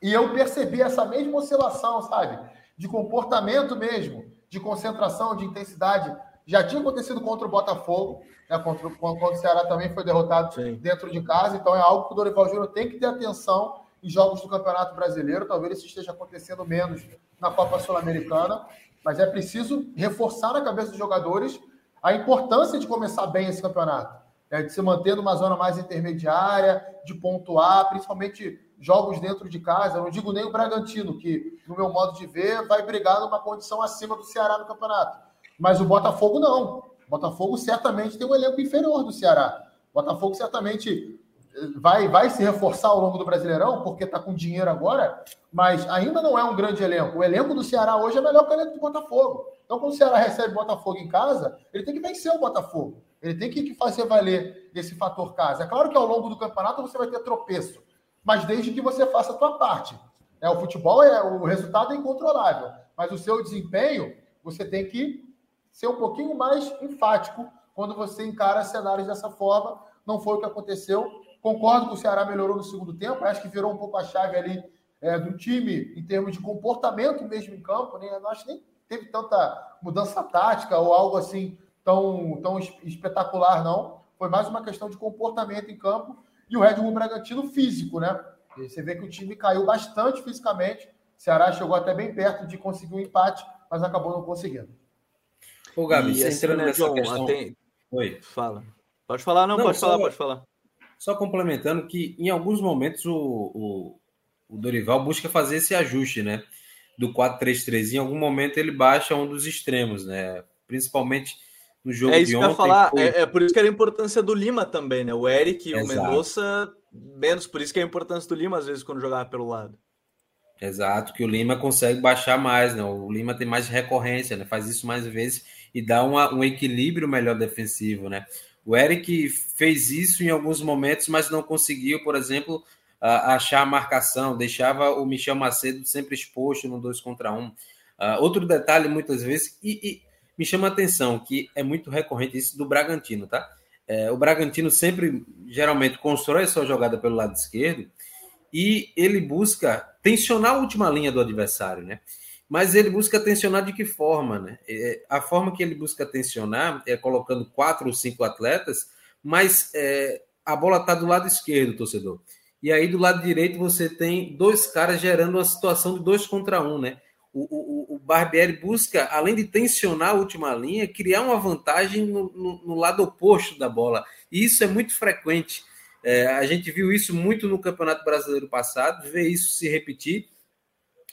E eu percebi essa mesma oscilação, sabe? De comportamento mesmo, de concentração, de intensidade. Já tinha acontecido contra o Botafogo, né? contra, contra o Ceará também foi derrotado Sim. dentro de casa. Então é algo que o Dorival Júnior tem que ter atenção em jogos do Campeonato Brasileiro. Talvez isso esteja acontecendo menos na Copa Sul-Americana. Mas é preciso reforçar na cabeça dos jogadores a importância de começar bem esse campeonato é, de se manter numa zona mais intermediária, de pontuar, principalmente jogos dentro de casa. Eu não digo nem o Bragantino, que, no meu modo de ver, vai brigar numa condição acima do Ceará no campeonato. Mas o Botafogo não. O Botafogo certamente tem um elenco inferior do Ceará. O Botafogo certamente eh, vai, vai se reforçar ao longo do Brasileirão, porque está com dinheiro agora, mas ainda não é um grande elenco. O elenco do Ceará hoje é melhor que o elenco do Botafogo. Então, quando o Ceará recebe o Botafogo em casa, ele tem que vencer o Botafogo. Ele tem que fazer valer esse fator casa. É claro que ao longo do campeonato você vai ter tropeço, mas desde que você faça a sua parte. É, o futebol é o resultado é incontrolável, mas o seu desempenho você tem que ser um pouquinho mais enfático quando você encara cenários dessa forma. Não foi o que aconteceu. Concordo que o Ceará melhorou no segundo tempo, acho que virou um pouco a chave ali é, do time em termos de comportamento mesmo em campo. Né? Acho que nem teve tanta mudança tática ou algo assim tão, tão espetacular, não. Foi mais uma questão de comportamento em campo e o Red Bull Bragantino físico, né? E você vê que o time caiu bastante fisicamente. O Ceará chegou até bem perto de conseguir um empate, mas acabou não conseguindo. Ô, Gabi, você assim, entrando né, nessa João, questão... Até... Oi. Fala. Pode falar, não, não pode só, falar, pode falar. Só complementando que em alguns momentos o, o, o Dorival busca fazer esse ajuste, né? Do 4-3-3. Em algum momento ele baixa um dos extremos, né? Principalmente no jogo é isso de ontem. Que eu falar. Foi... É, é, por isso que era a importância do Lima também, né? O Eric e o Mendonça, menos. Por isso que é a importância do Lima, às vezes, quando jogava pelo lado. Exato, que o Lima consegue baixar mais, né? O Lima tem mais recorrência, né? Faz isso mais vezes e dá uma, um equilíbrio melhor defensivo, né? O Eric fez isso em alguns momentos, mas não conseguiu, por exemplo, achar a marcação, deixava o Michel Macedo sempre exposto no 2 contra 1. Um. Uh, outro detalhe, muitas vezes, e, e, me chama a atenção, que é muito recorrente isso do Bragantino, tá? É, o Bragantino sempre, geralmente, constrói sua jogada pelo lado esquerdo e ele busca tensionar a última linha do adversário, né? Mas ele busca tensionar de que forma, né? É, a forma que ele busca tensionar é colocando quatro ou cinco atletas, mas é, a bola está do lado esquerdo, torcedor. E aí do lado direito você tem dois caras gerando uma situação de dois contra um, né? O, o, o Barbieri busca, além de tensionar a última linha, criar uma vantagem no, no, no lado oposto da bola. E isso é muito frequente. É, a gente viu isso muito no Campeonato Brasileiro passado, vê isso se repetir,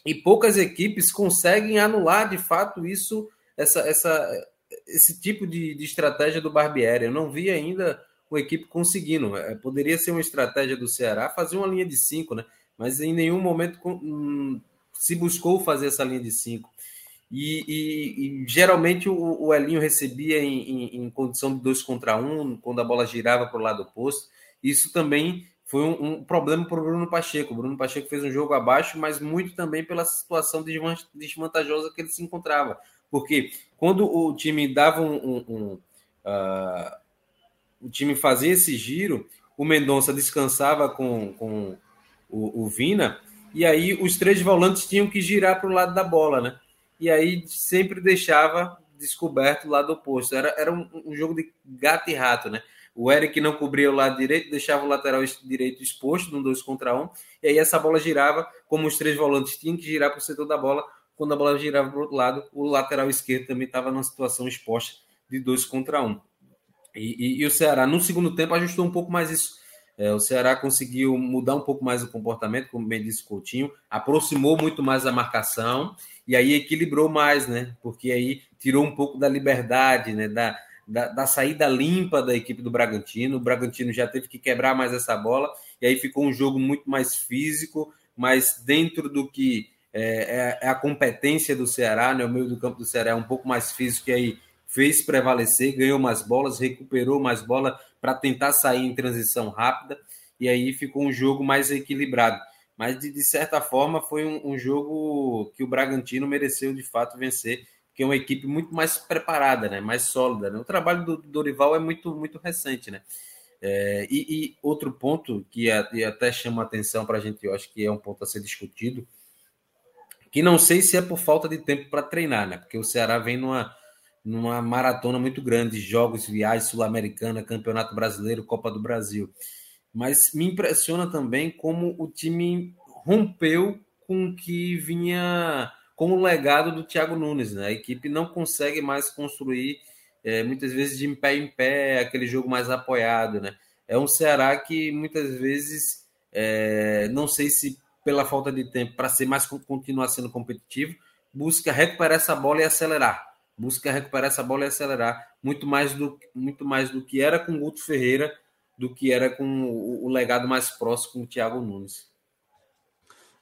e poucas equipes conseguem anular de fato isso, essa, essa, esse tipo de, de estratégia do Barbieri. Eu não vi ainda uma equipe conseguindo. É, poderia ser uma estratégia do Ceará fazer uma linha de cinco, né? Mas em nenhum momento hum, se buscou fazer essa linha de cinco. E, e, e geralmente o, o, Elinho recebia em, em, em, condição de dois contra um, quando a bola girava para o lado oposto. Isso também foi um, um problema para o Bruno Pacheco. O Bruno Pacheco fez um jogo abaixo, mas muito também pela situação desvantajosa que ele se encontrava. Porque quando o time dava um. um, um uh, o time fazia esse giro, o Mendonça descansava com, com o, o Vina, e aí os três volantes tinham que girar para o lado da bola, né? E aí sempre deixava descoberto o lado oposto. Era, era um, um jogo de gato e rato, né? O Eric não cobria o lado direito, deixava o lateral direito exposto no 2 contra 1, um, e aí essa bola girava, como os três volantes tinham que girar para o setor da bola, quando a bola girava para o outro lado, o lateral esquerdo também estava numa situação exposta de 2 contra 1. Um. E, e, e, o Ceará, no segundo tempo, ajustou um pouco mais isso. É, o Ceará conseguiu mudar um pouco mais o comportamento, como bem disse o Coutinho, aproximou muito mais a marcação e aí equilibrou mais, né? Porque aí tirou um pouco da liberdade, né? Da, da, da, saída limpa da equipe do Bragantino. O Bragantino já teve que quebrar mais essa bola, e aí ficou um jogo muito mais físico, mas dentro do que é, é, é a competência do Ceará, né? o meio do campo do Ceará é um pouco mais físico, e aí fez prevalecer, ganhou mais bolas, recuperou mais bola para tentar sair em transição rápida, e aí ficou um jogo mais equilibrado. Mas, de, de certa forma, foi um, um jogo que o Bragantino mereceu de fato vencer que é uma equipe muito mais preparada, né? mais sólida. Né? O trabalho do Dorival é muito, muito recente. Né? É, e, e, outro ponto que até chama atenção para a gente, eu acho que é um ponto a ser discutido, que não sei se é por falta de tempo para treinar, né? porque o Ceará vem numa, numa maratona muito grande de jogos, viagens sul-americana, Campeonato Brasileiro, Copa do Brasil. Mas me impressiona também como o time rompeu com o que vinha com o legado do Thiago Nunes. Né? A equipe não consegue mais construir, é, muitas vezes, de em pé em pé, aquele jogo mais apoiado. Né? É um Ceará que muitas vezes, é, não sei se pela falta de tempo para ser mais continuar sendo competitivo, busca recuperar essa bola e acelerar. Busca recuperar essa bola e acelerar muito mais do, muito mais do que era com o Guto Ferreira do que era com o, o legado mais próximo com o Thiago Nunes.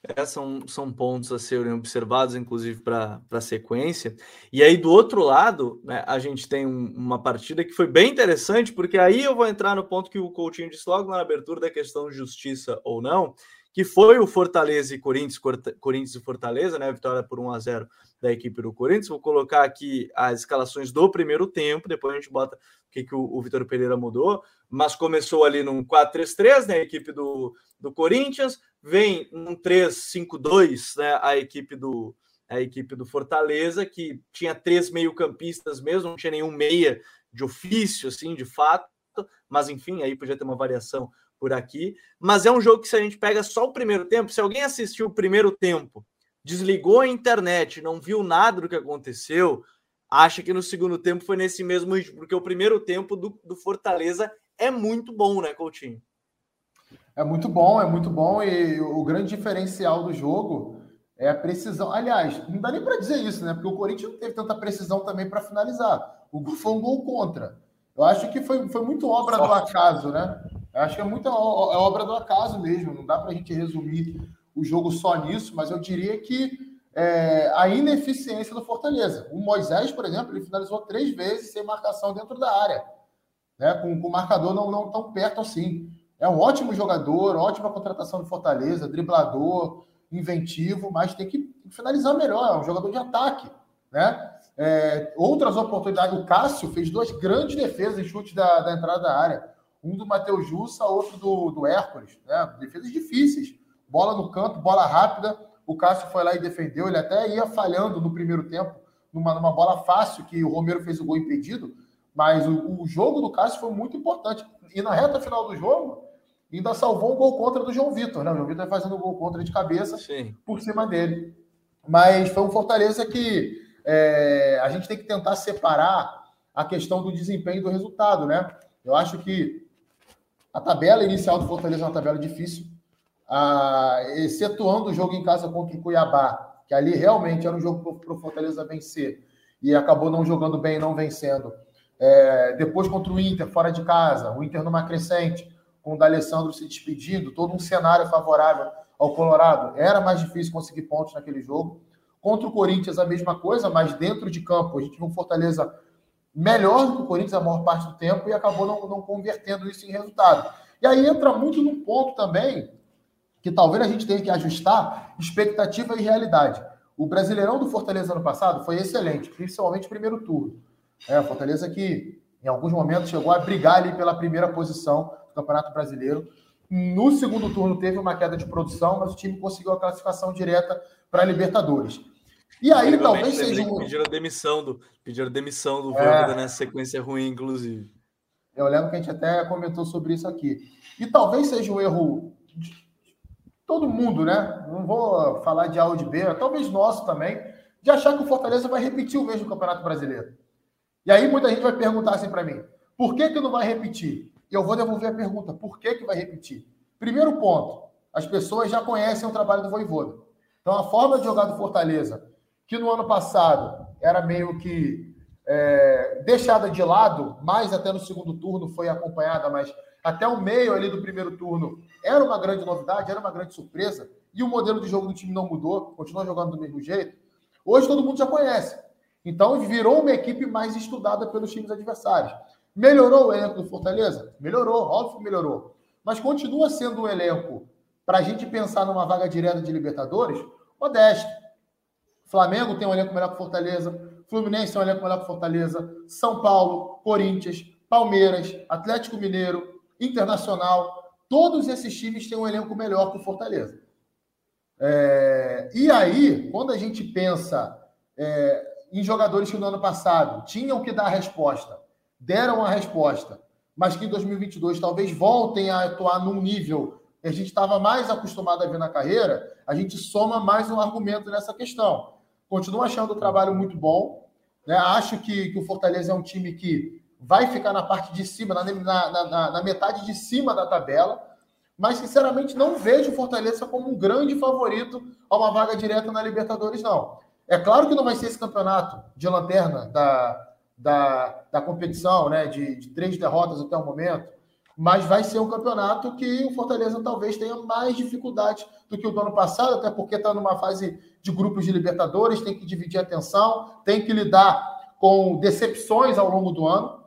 É, são, são pontos a serem observados, inclusive, para a sequência. E aí, do outro lado, né, a gente tem um, uma partida que foi bem interessante, porque aí eu vou entrar no ponto que o Coutinho disse logo na abertura da questão de justiça ou não, que foi o Fortaleza e Corinthians, Corinthians e Fortaleza, né? Vitória por 1 a 0 da equipe do Corinthians. Vou colocar aqui as escalações do primeiro tempo, depois a gente bota que, que o, o Vitor Pereira mudou. Mas começou ali num 4-3-3, né? A equipe do, do Corinthians, vem um 3-5-2, né? A equipe do a equipe do Fortaleza, que tinha três meio-campistas mesmo, não tinha nenhum meia de ofício, assim, de fato, mas enfim, aí podia ter uma variação por aqui. Mas é um jogo que, se a gente pega só o primeiro tempo, se alguém assistiu o primeiro tempo, desligou a internet, não viu nada do que aconteceu, acha que no segundo tempo foi nesse mesmo ritmo, porque o primeiro tempo do, do Fortaleza é muito bom, né, Coutinho? É muito bom, é muito bom. E o grande diferencial do jogo é a precisão. Aliás, não dá nem para dizer isso, né? Porque o Corinthians não teve tanta precisão também para finalizar. O gol foi um gol contra. Eu acho que foi, foi muito obra Sorte. do acaso, né? Eu acho que é muita é obra do acaso mesmo. Não dá para a gente resumir o jogo só nisso, mas eu diria que é, a ineficiência do Fortaleza. O Moisés, por exemplo, ele finalizou três vezes sem marcação dentro da área, né? com, com o marcador não, não tão perto assim. É um ótimo jogador, ótima contratação do Fortaleza, driblador, inventivo, mas tem que finalizar melhor. É um jogador de ataque, né? É, outras oportunidades. O Cássio fez duas grandes defesas em chute da, da entrada da área. Um do Matheus Jussa, outro do, do Hércules. Né? Defesas difíceis. Bola no canto, bola rápida. O Cássio foi lá e defendeu. Ele até ia falhando no primeiro tempo, numa, numa bola fácil, que o Romero fez o gol impedido. Mas o, o jogo do Cássio foi muito importante. E na reta final do jogo, ainda salvou um gol contra do João Vitor. Né? O João Vitor fazendo um gol contra de cabeça Sim. por cima dele. Mas foi um Fortaleza que é, a gente tem que tentar separar a questão do desempenho e do resultado, né? Eu acho que a tabela inicial do Fortaleza é uma tabela difícil, ah, excetuando o jogo em casa contra o Cuiabá, que ali realmente era um jogo para o Fortaleza vencer, e acabou não jogando bem e não vencendo. É, depois contra o Inter, fora de casa, o Inter numa crescente, com o D'Alessandro se despedindo, todo um cenário favorável ao Colorado. Era mais difícil conseguir pontos naquele jogo. Contra o Corinthians, a mesma coisa, mas dentro de campo, a gente viu um Fortaleza melhor do que o Corinthians a maior parte do tempo e acabou não, não convertendo isso em resultado. E aí entra muito no ponto também que talvez a gente tenha que ajustar expectativa e realidade. O Brasileirão do Fortaleza ano passado foi excelente, principalmente o primeiro turno. É, Fortaleza que em alguns momentos chegou a brigar ali pela primeira posição do Campeonato Brasileiro. No segundo turno teve uma queda de produção, mas o time conseguiu a classificação direta para a Libertadores. E aí talvez seja um... pediram demissão do pediram demissão do é... nessa sequência ruim, inclusive. Eu lembro que a gente até comentou sobre isso aqui. E talvez seja um erro todo mundo, né? Não vou falar de A ou de B, talvez nosso também, de achar que o Fortaleza vai repetir o mesmo Campeonato Brasileiro. E aí muita gente vai perguntar assim para mim: por que, que não vai repetir? E eu vou devolver a pergunta: por que, que vai repetir? Primeiro ponto: as pessoas já conhecem o trabalho do Voivoda. Então a forma de jogar do Fortaleza que no ano passado era meio que é, deixada de lado, mais até no segundo turno foi acompanhada, mas até o meio ali do primeiro turno era uma grande novidade, era uma grande surpresa, e o modelo de jogo do time não mudou, continua jogando do mesmo jeito. Hoje todo mundo já conhece. Então virou uma equipe mais estudada pelos times adversários. Melhorou o elenco do Fortaleza? Melhorou, óbvio que melhorou. Mas continua sendo um elenco, para a gente pensar numa vaga direta de Libertadores, modesto. Flamengo tem um elenco melhor que Fortaleza, Fluminense tem um elenco melhor que Fortaleza, São Paulo, Corinthians, Palmeiras, Atlético Mineiro, Internacional, todos esses times têm um elenco melhor que o Fortaleza. É, e aí, quando a gente pensa é, em jogadores que no ano passado tinham que dar a resposta, deram a resposta, mas que em 2022 talvez voltem a atuar num nível que a gente estava mais acostumado a ver na carreira, a gente soma mais um argumento nessa questão. Continuo achando o trabalho muito bom. Né? Acho que, que o Fortaleza é um time que vai ficar na parte de cima, na, na, na, na metade de cima da tabela. Mas, sinceramente, não vejo o Fortaleza como um grande favorito a uma vaga direta na Libertadores, não. É claro que não vai ser esse campeonato de lanterna da, da, da competição, né? De, de três derrotas até o momento. mas vai ser um campeonato que o Fortaleza talvez tenha mais dificuldade do que o do ano passado, até porque está numa fase de grupos de Libertadores, tem que dividir atenção, tem que lidar com decepções ao longo do ano.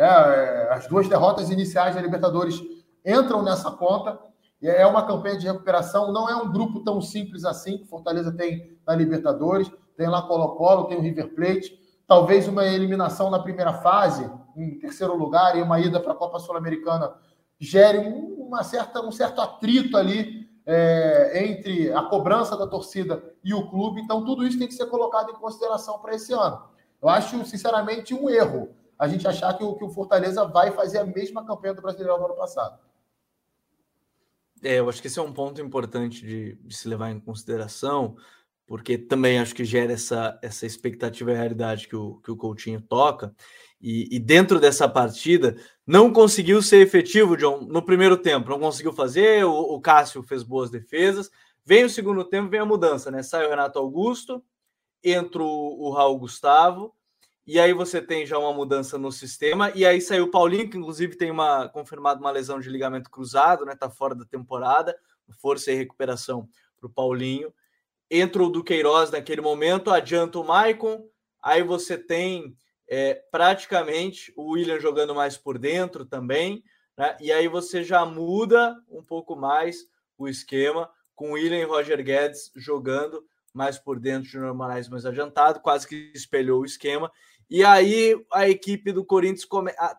É, é as duas derrotas iniciais da Libertadores entram nessa conta. É uma campanha de recuperação, não é um grupo tão simples assim que Fortaleza tem na Libertadores. Tem lá Colo-Colo, tem o River Plate. Talvez uma eliminação na primeira fase, em terceiro lugar, e uma ida para a Copa Sul-Americana gere uma certa, um certo atrito ali é, entre a cobrança da torcida e o clube. Então, tudo isso tem que ser colocado em consideração para esse ano. Eu acho, sinceramente, um erro a gente achar que o, que o Fortaleza vai fazer a mesma campanha do Brasileirão do ano passado. É, eu acho que esse é um ponto importante de, de, se levar em consideração, porque também acho que gera essa, essa expectativa e realidade que o, que o Coutinho toca. E, e, dentro dessa partida, não conseguiu ser efetivo, John, no primeiro tempo. Não conseguiu fazer, o, o Cássio fez boas defesas. Vem o segundo tempo, vem a mudança, né? Sai o Renato Augusto, entra o, o Raul Gustavo, e aí você tem já uma mudança no sistema, e aí saiu o Paulinho, que inclusive tem uma confirmada uma lesão de ligamento cruzado, né? Tá fora da temporada, força e recuperação para o Paulinho. Entra o Duqueiroz naquele momento, adianta o Maicon, aí você tem é, praticamente o William jogando mais por dentro também, né? E aí você já muda um pouco mais o esquema com o William e Roger Guedes jogando mais por dentro de normais mais adiantado, quase que espelhou o esquema. E aí a equipe do Corinthians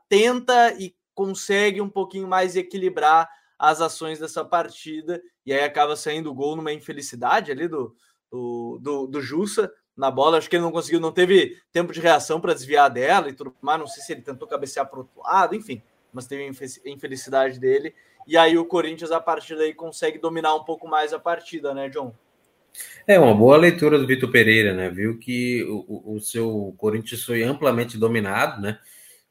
tenta e consegue um pouquinho mais equilibrar as ações dessa partida, e aí acaba saindo o gol numa infelicidade ali do, do, do, do Jussa na bola. Acho que ele não conseguiu, não teve tempo de reação para desviar dela e tudo mais. Não sei se ele tentou cabecear para o outro lado, enfim, mas teve a infelicidade dele. E aí o Corinthians, a partir daí, consegue dominar um pouco mais a partida, né, John? É uma boa leitura do Vitor Pereira, né? Viu que o, o seu Corinthians foi amplamente dominado, né?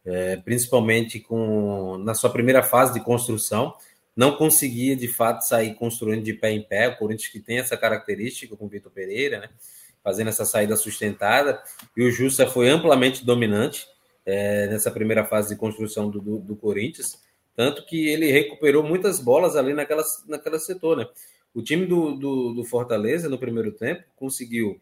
É, principalmente com na sua primeira fase de construção, não conseguia de fato sair construindo de pé em pé. O Corinthians que tem essa característica com o Vitor Pereira, né? Fazendo essa saída sustentada, e o Justa foi amplamente dominante é, nessa primeira fase de construção do, do, do Corinthians, tanto que ele recuperou muitas bolas ali naquela, naquela setor, né? O time do, do, do, Fortaleza, no primeiro tempo, conseguiu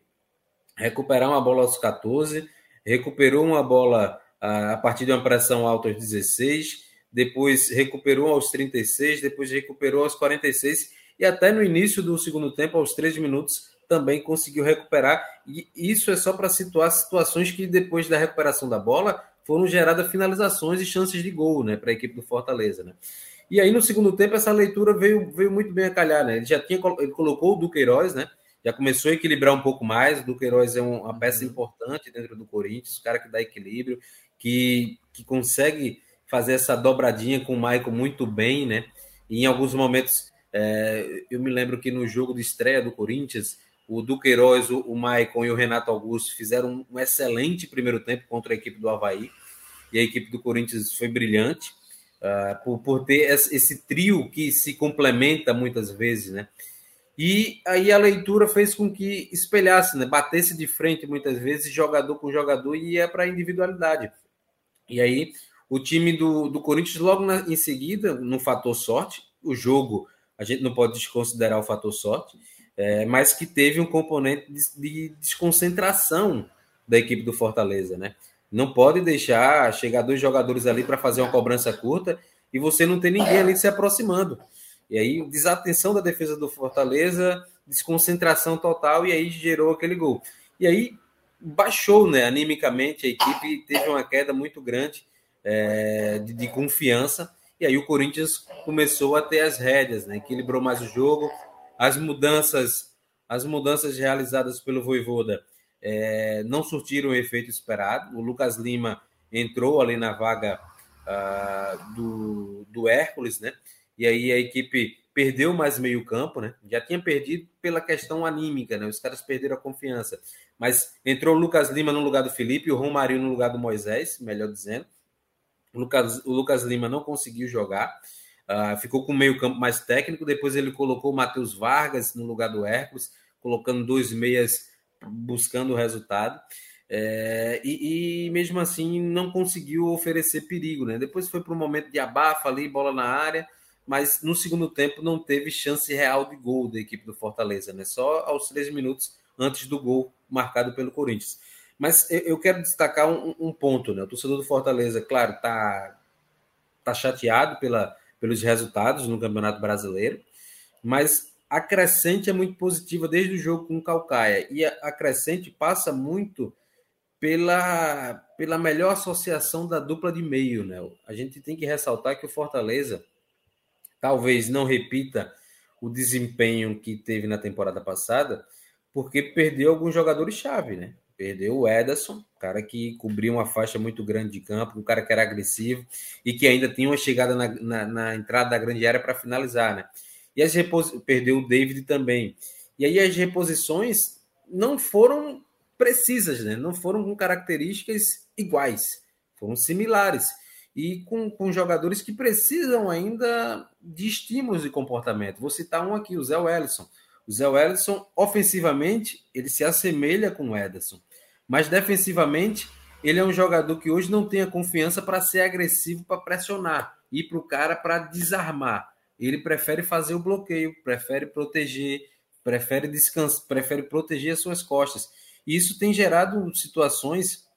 recuperar uma bola aos 14, recuperou uma bola a, a partir de uma pressão alta aos 16, depois recuperou aos 36, depois recuperou aos 46 e até no início do segundo tempo, aos 13 minutos, também conseguiu recuperar. E isso é só para situar situações que depois da recuperação da bola foram geradas finalizações e chances de gol né, para a equipe do Fortaleza. Né? E aí, no segundo tempo, essa leitura veio, veio muito bem a calhar, né? Ele já tinha ele colocou o Duqueiroz, né? Já começou a equilibrar um pouco mais. O Duqueiroz é uma peça uhum. importante dentro do Corinthians, o cara que dá equilíbrio, que, que consegue fazer essa dobradinha com o Maicon muito bem, né? E em alguns momentos, é, eu me lembro que no jogo de estreia do Corinthians, o Duqueiroz, o, o Maicon e o Renato Augusto fizeram um excelente primeiro tempo contra a equipe do Havaí. E a equipe do Corinthians foi brilhante uh, por, por ter esse trio que se complementa muitas vezes, né? E aí a leitura fez com que espelhasse, né? Batesse de frente muitas vezes, jogador com jogador, e ia para a individualidade. E aí o time do, do Corinthians, logo na, em seguida, no fator sorte, o jogo, a gente não pode desconsiderar o fator sorte, é, mas que teve um componente de, de desconcentração da equipe do Fortaleza, né? Não pode deixar chegar dois jogadores ali para fazer uma cobrança curta e você não tem ninguém ali se aproximando. E aí, desatenção da defesa do Fortaleza, desconcentração total, e aí gerou aquele gol. E aí baixou, né, animicamente a equipe, teve uma queda muito grande é, de, de, confiança. E aí o Corinthians começou a ter as rédeas, né, equilibrou mais o jogo, as mudanças, as mudanças realizadas pelo Voivoda é, não surtiram o efeito esperado. O Lucas Lima entrou ali na vaga uh, do, do Hércules, né? E aí a equipe perdeu mais meio campo, né? Já tinha perdido pela questão anímica, né? Os caras perderam a confiança. Mas entrou o Lucas Lima no lugar do Felipe, o Romário no lugar do Moisés, melhor dizendo. O Lucas, o Lucas Lima não conseguiu jogar, uh, ficou com o meio campo mais técnico. Depois ele colocou o Matheus Vargas no lugar do Hércules, colocando dois meias buscando o resultado. É, e, e, mesmo assim não conseguiu oferecer perigo, né? Depois foi para um momento de abafa ali, bola na área, mas no segundo tempo não teve chance real de gol da equipe do Fortaleza, né? Só aos três minutos antes do gol marcado pelo Corinthians. Mas eu quero destacar um, um ponto, né? O torcedor do Fortaleza, claro, tá, tá chateado pela, pelos resultados no Campeonato Brasileiro, mas a crescente é muito positiva desde o jogo com o Calcaia. E a, crescente passa muito pela, pela melhor associação da dupla de meio, né? A gente tem que ressaltar que o Fortaleza talvez não repita o desempenho que teve na temporada passada, porque perdeu alguns jogadores-chave, né? Perdeu o Ederson, cara que cobria uma faixa muito grande de campo, um cara que era agressivo e que ainda tinha uma chegada na, na, na entrada da grande área para finalizar, né? E as perdeu o David também. E aí as reposições não foram precisas, né? Não foram com características iguais, foram similares e com, com jogadores que precisam ainda de estímulos de comportamento. Vou citar um aqui, o Zé Wellison. O Zé Wellison, ofensivamente, ele se assemelha com o Ederson. Mas defensivamente, ele é um jogador que hoje não tem a confiança para ser agressivo, para pressionar, ir para o cara para desarmar. Ele prefere fazer o bloqueio, prefere proteger, prefere descansar, prefere proteger as suas costas. E isso tem gerado situações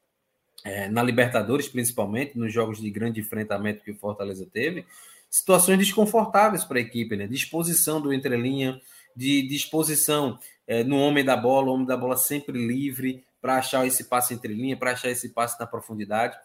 é, na Libertadores, principalmente, nos jogos de grande enfrentamento que o Fortaleza teve, situações desconfortáveis para a equipe, né? Disposição do entrelinha, de disposição é, no homem da bola, o homem da bola sempre livre, para achar esse passe entre linha, para achar esse passe na profundidade.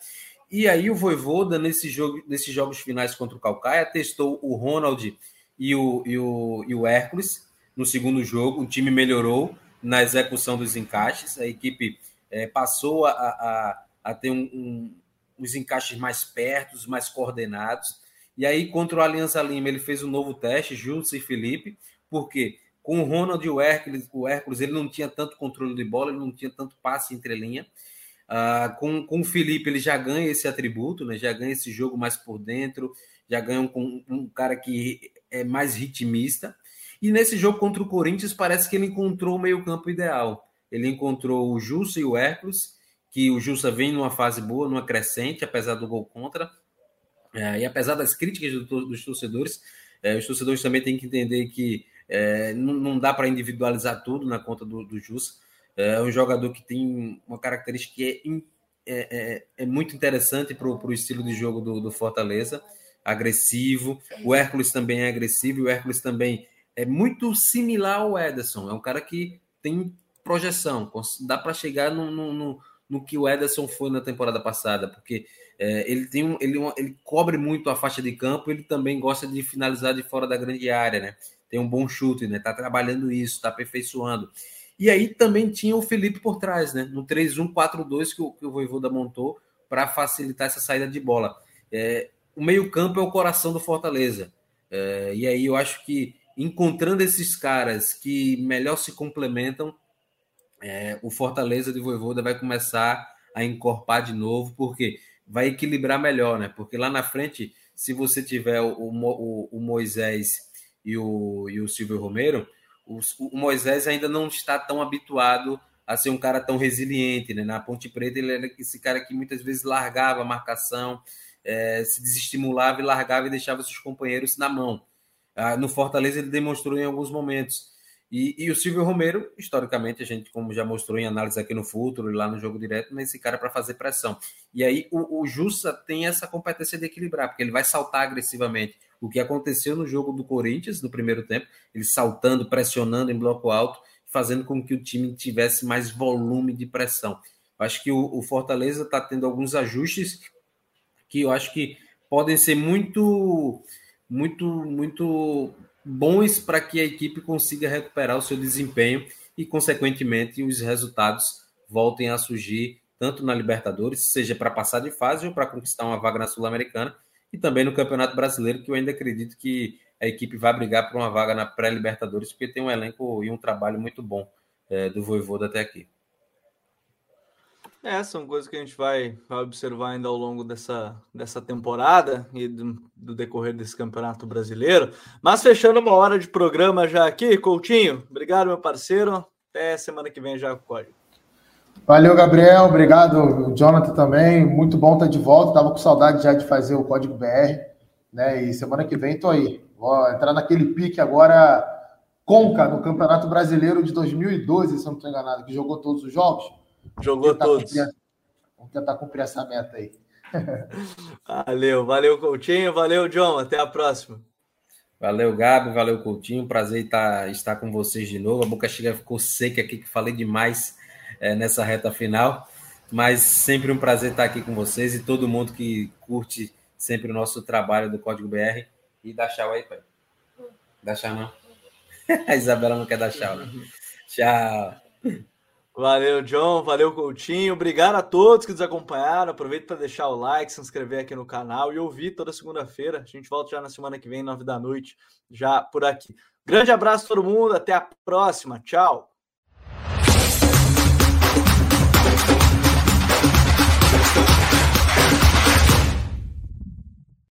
E aí o Voivoda, nesse jogo, nesses jogos finais contra o Calcaia, testou o Ronald e o, e o, e o Hércules no segundo jogo. O time melhorou na execução dos encaixes, a equipe é, passou a, a, a ter um, um, os encaixes mais perto, mais coordenados. E aí, contra o Aliança Lima, ele fez um novo teste, Júlio e Felipe, porque com o Ronald e o Hércules, o Hércules ele não tinha tanto controle de bola, ele não tinha tanto passe entre linha. Uh, com, com o Felipe, ele já ganha esse atributo, né? já ganha esse jogo mais por dentro, já ganha um, um, cara que é mais ritmista. E nesse jogo contra o Corinthians, parece que ele encontrou o meio-campo ideal. Ele encontrou o Jussa e o Hércules, que o Jussa vem numa fase boa, numa crescente, apesar do gol contra. É, e apesar das críticas do, dos torcedores, é, os torcedores também têm que entender que é, não, não, dá para individualizar tudo na conta do, do Jus. É um jogador que tem uma característica que é, é, é, é muito interessante para o estilo de jogo do, do, Fortaleza, agressivo. O Hércules também é agressivo, o Hércules também é muito similar ao Ederson. É um cara que tem projeção, dá para chegar no, no, no, no, que o Ederson foi na temporada passada, porque é, ele tem um, ele, ele cobre muito a faixa de campo, ele também gosta de finalizar de fora da grande área, né? tem um bom chute, né? Tá trabalhando isso, tá aperfeiçoando. E aí também tinha o Felipe por trás, né? No 3-1-4-2 que o, que o Voivoda montou para facilitar essa saída de bola. É, o meio-campo é o coração do Fortaleza. É, e aí eu acho que encontrando esses caras que melhor se complementam, é, o Fortaleza de Voivoda vai começar a encorpar de novo, porque vai equilibrar melhor, né? Porque lá na frente, se você tiver o, o, o Moisés e o, e o Silvio Romero, o, Moisés ainda não está tão habituado a ser um cara tão resiliente. Né? Na Ponte Preta, ele era esse cara que muitas vezes largava a marcação, é, se desestimulava e largava e deixava seus companheiros na mão. Ah, no Fortaleza, ele demonstrou em alguns momentos. E, e, o Silvio Romero, historicamente, a gente, como já mostrou em análise aqui no Futuro e lá no jogo direto, mas esse cara para fazer pressão. E aí o, o Jussa tem essa competência de equilibrar, porque ele vai saltar agressivamente o que aconteceu no jogo do Corinthians no primeiro tempo, ele saltando, pressionando em bloco alto, fazendo com que o time tivesse mais volume de pressão. Acho que o, o Fortaleza está tendo alguns ajustes que eu acho que podem ser muito, muito, muito bons para que a equipe consiga recuperar o seu desempenho e, consequentemente, os resultados voltem a surgir tanto na Libertadores, seja para passar de fase ou para conquistar uma vaga na Sul-Americana, e também no Campeonato Brasileiro, que eu ainda acredito que a equipe vai brigar por uma vaga na pré-Libertadores, porque tem um elenco e um trabalho muito bom é, do Voivoda até aqui. É, são coisas que a gente vai, vai observar ainda ao longo dessa, dessa temporada e do, do, decorrer desse campeonato brasileiro. Mas fechando uma hora de programa já aqui, Coutinho, obrigado, meu parceiro. Até semana que vem já com o código. Valeu, Gabriel. Obrigado, Jonathan também. Muito bom estar de volta. Tava com saudade já de fazer o Código BR, né? E semana que vem tô aí. Vou entrar naquele pique agora Conca no Campeonato Brasileiro de 2012, se não estou enganado, que jogou todos os jogos. Jogou todos. Cumprir, vamos tentar cumprir essa meta aí. valeu, valeu, Coutinho. Valeu, John. Até a próxima. Valeu, Gabi. Valeu, Coutinho. Prazer estar, estar com vocês de novo. A boca chega ficou seca aqui, que falei demais é, nessa reta final. Mas sempre um prazer estar aqui com vocês e todo mundo que curte sempre o nosso trabalho do Código BR. E dá tchau aí, pai. Dá tchau, não. A Isabela não quer dar tchau, né? Tchau. Valeu, John. Valeu, Coutinho. Obrigado a todos que nos acompanharam. Aproveita para deixar o like, se inscrever aqui no canal e ouvir toda segunda-feira. A gente volta já na semana que vem, nove da noite, já por aqui. Grande abraço a todo mundo. Até a próxima. Tchau.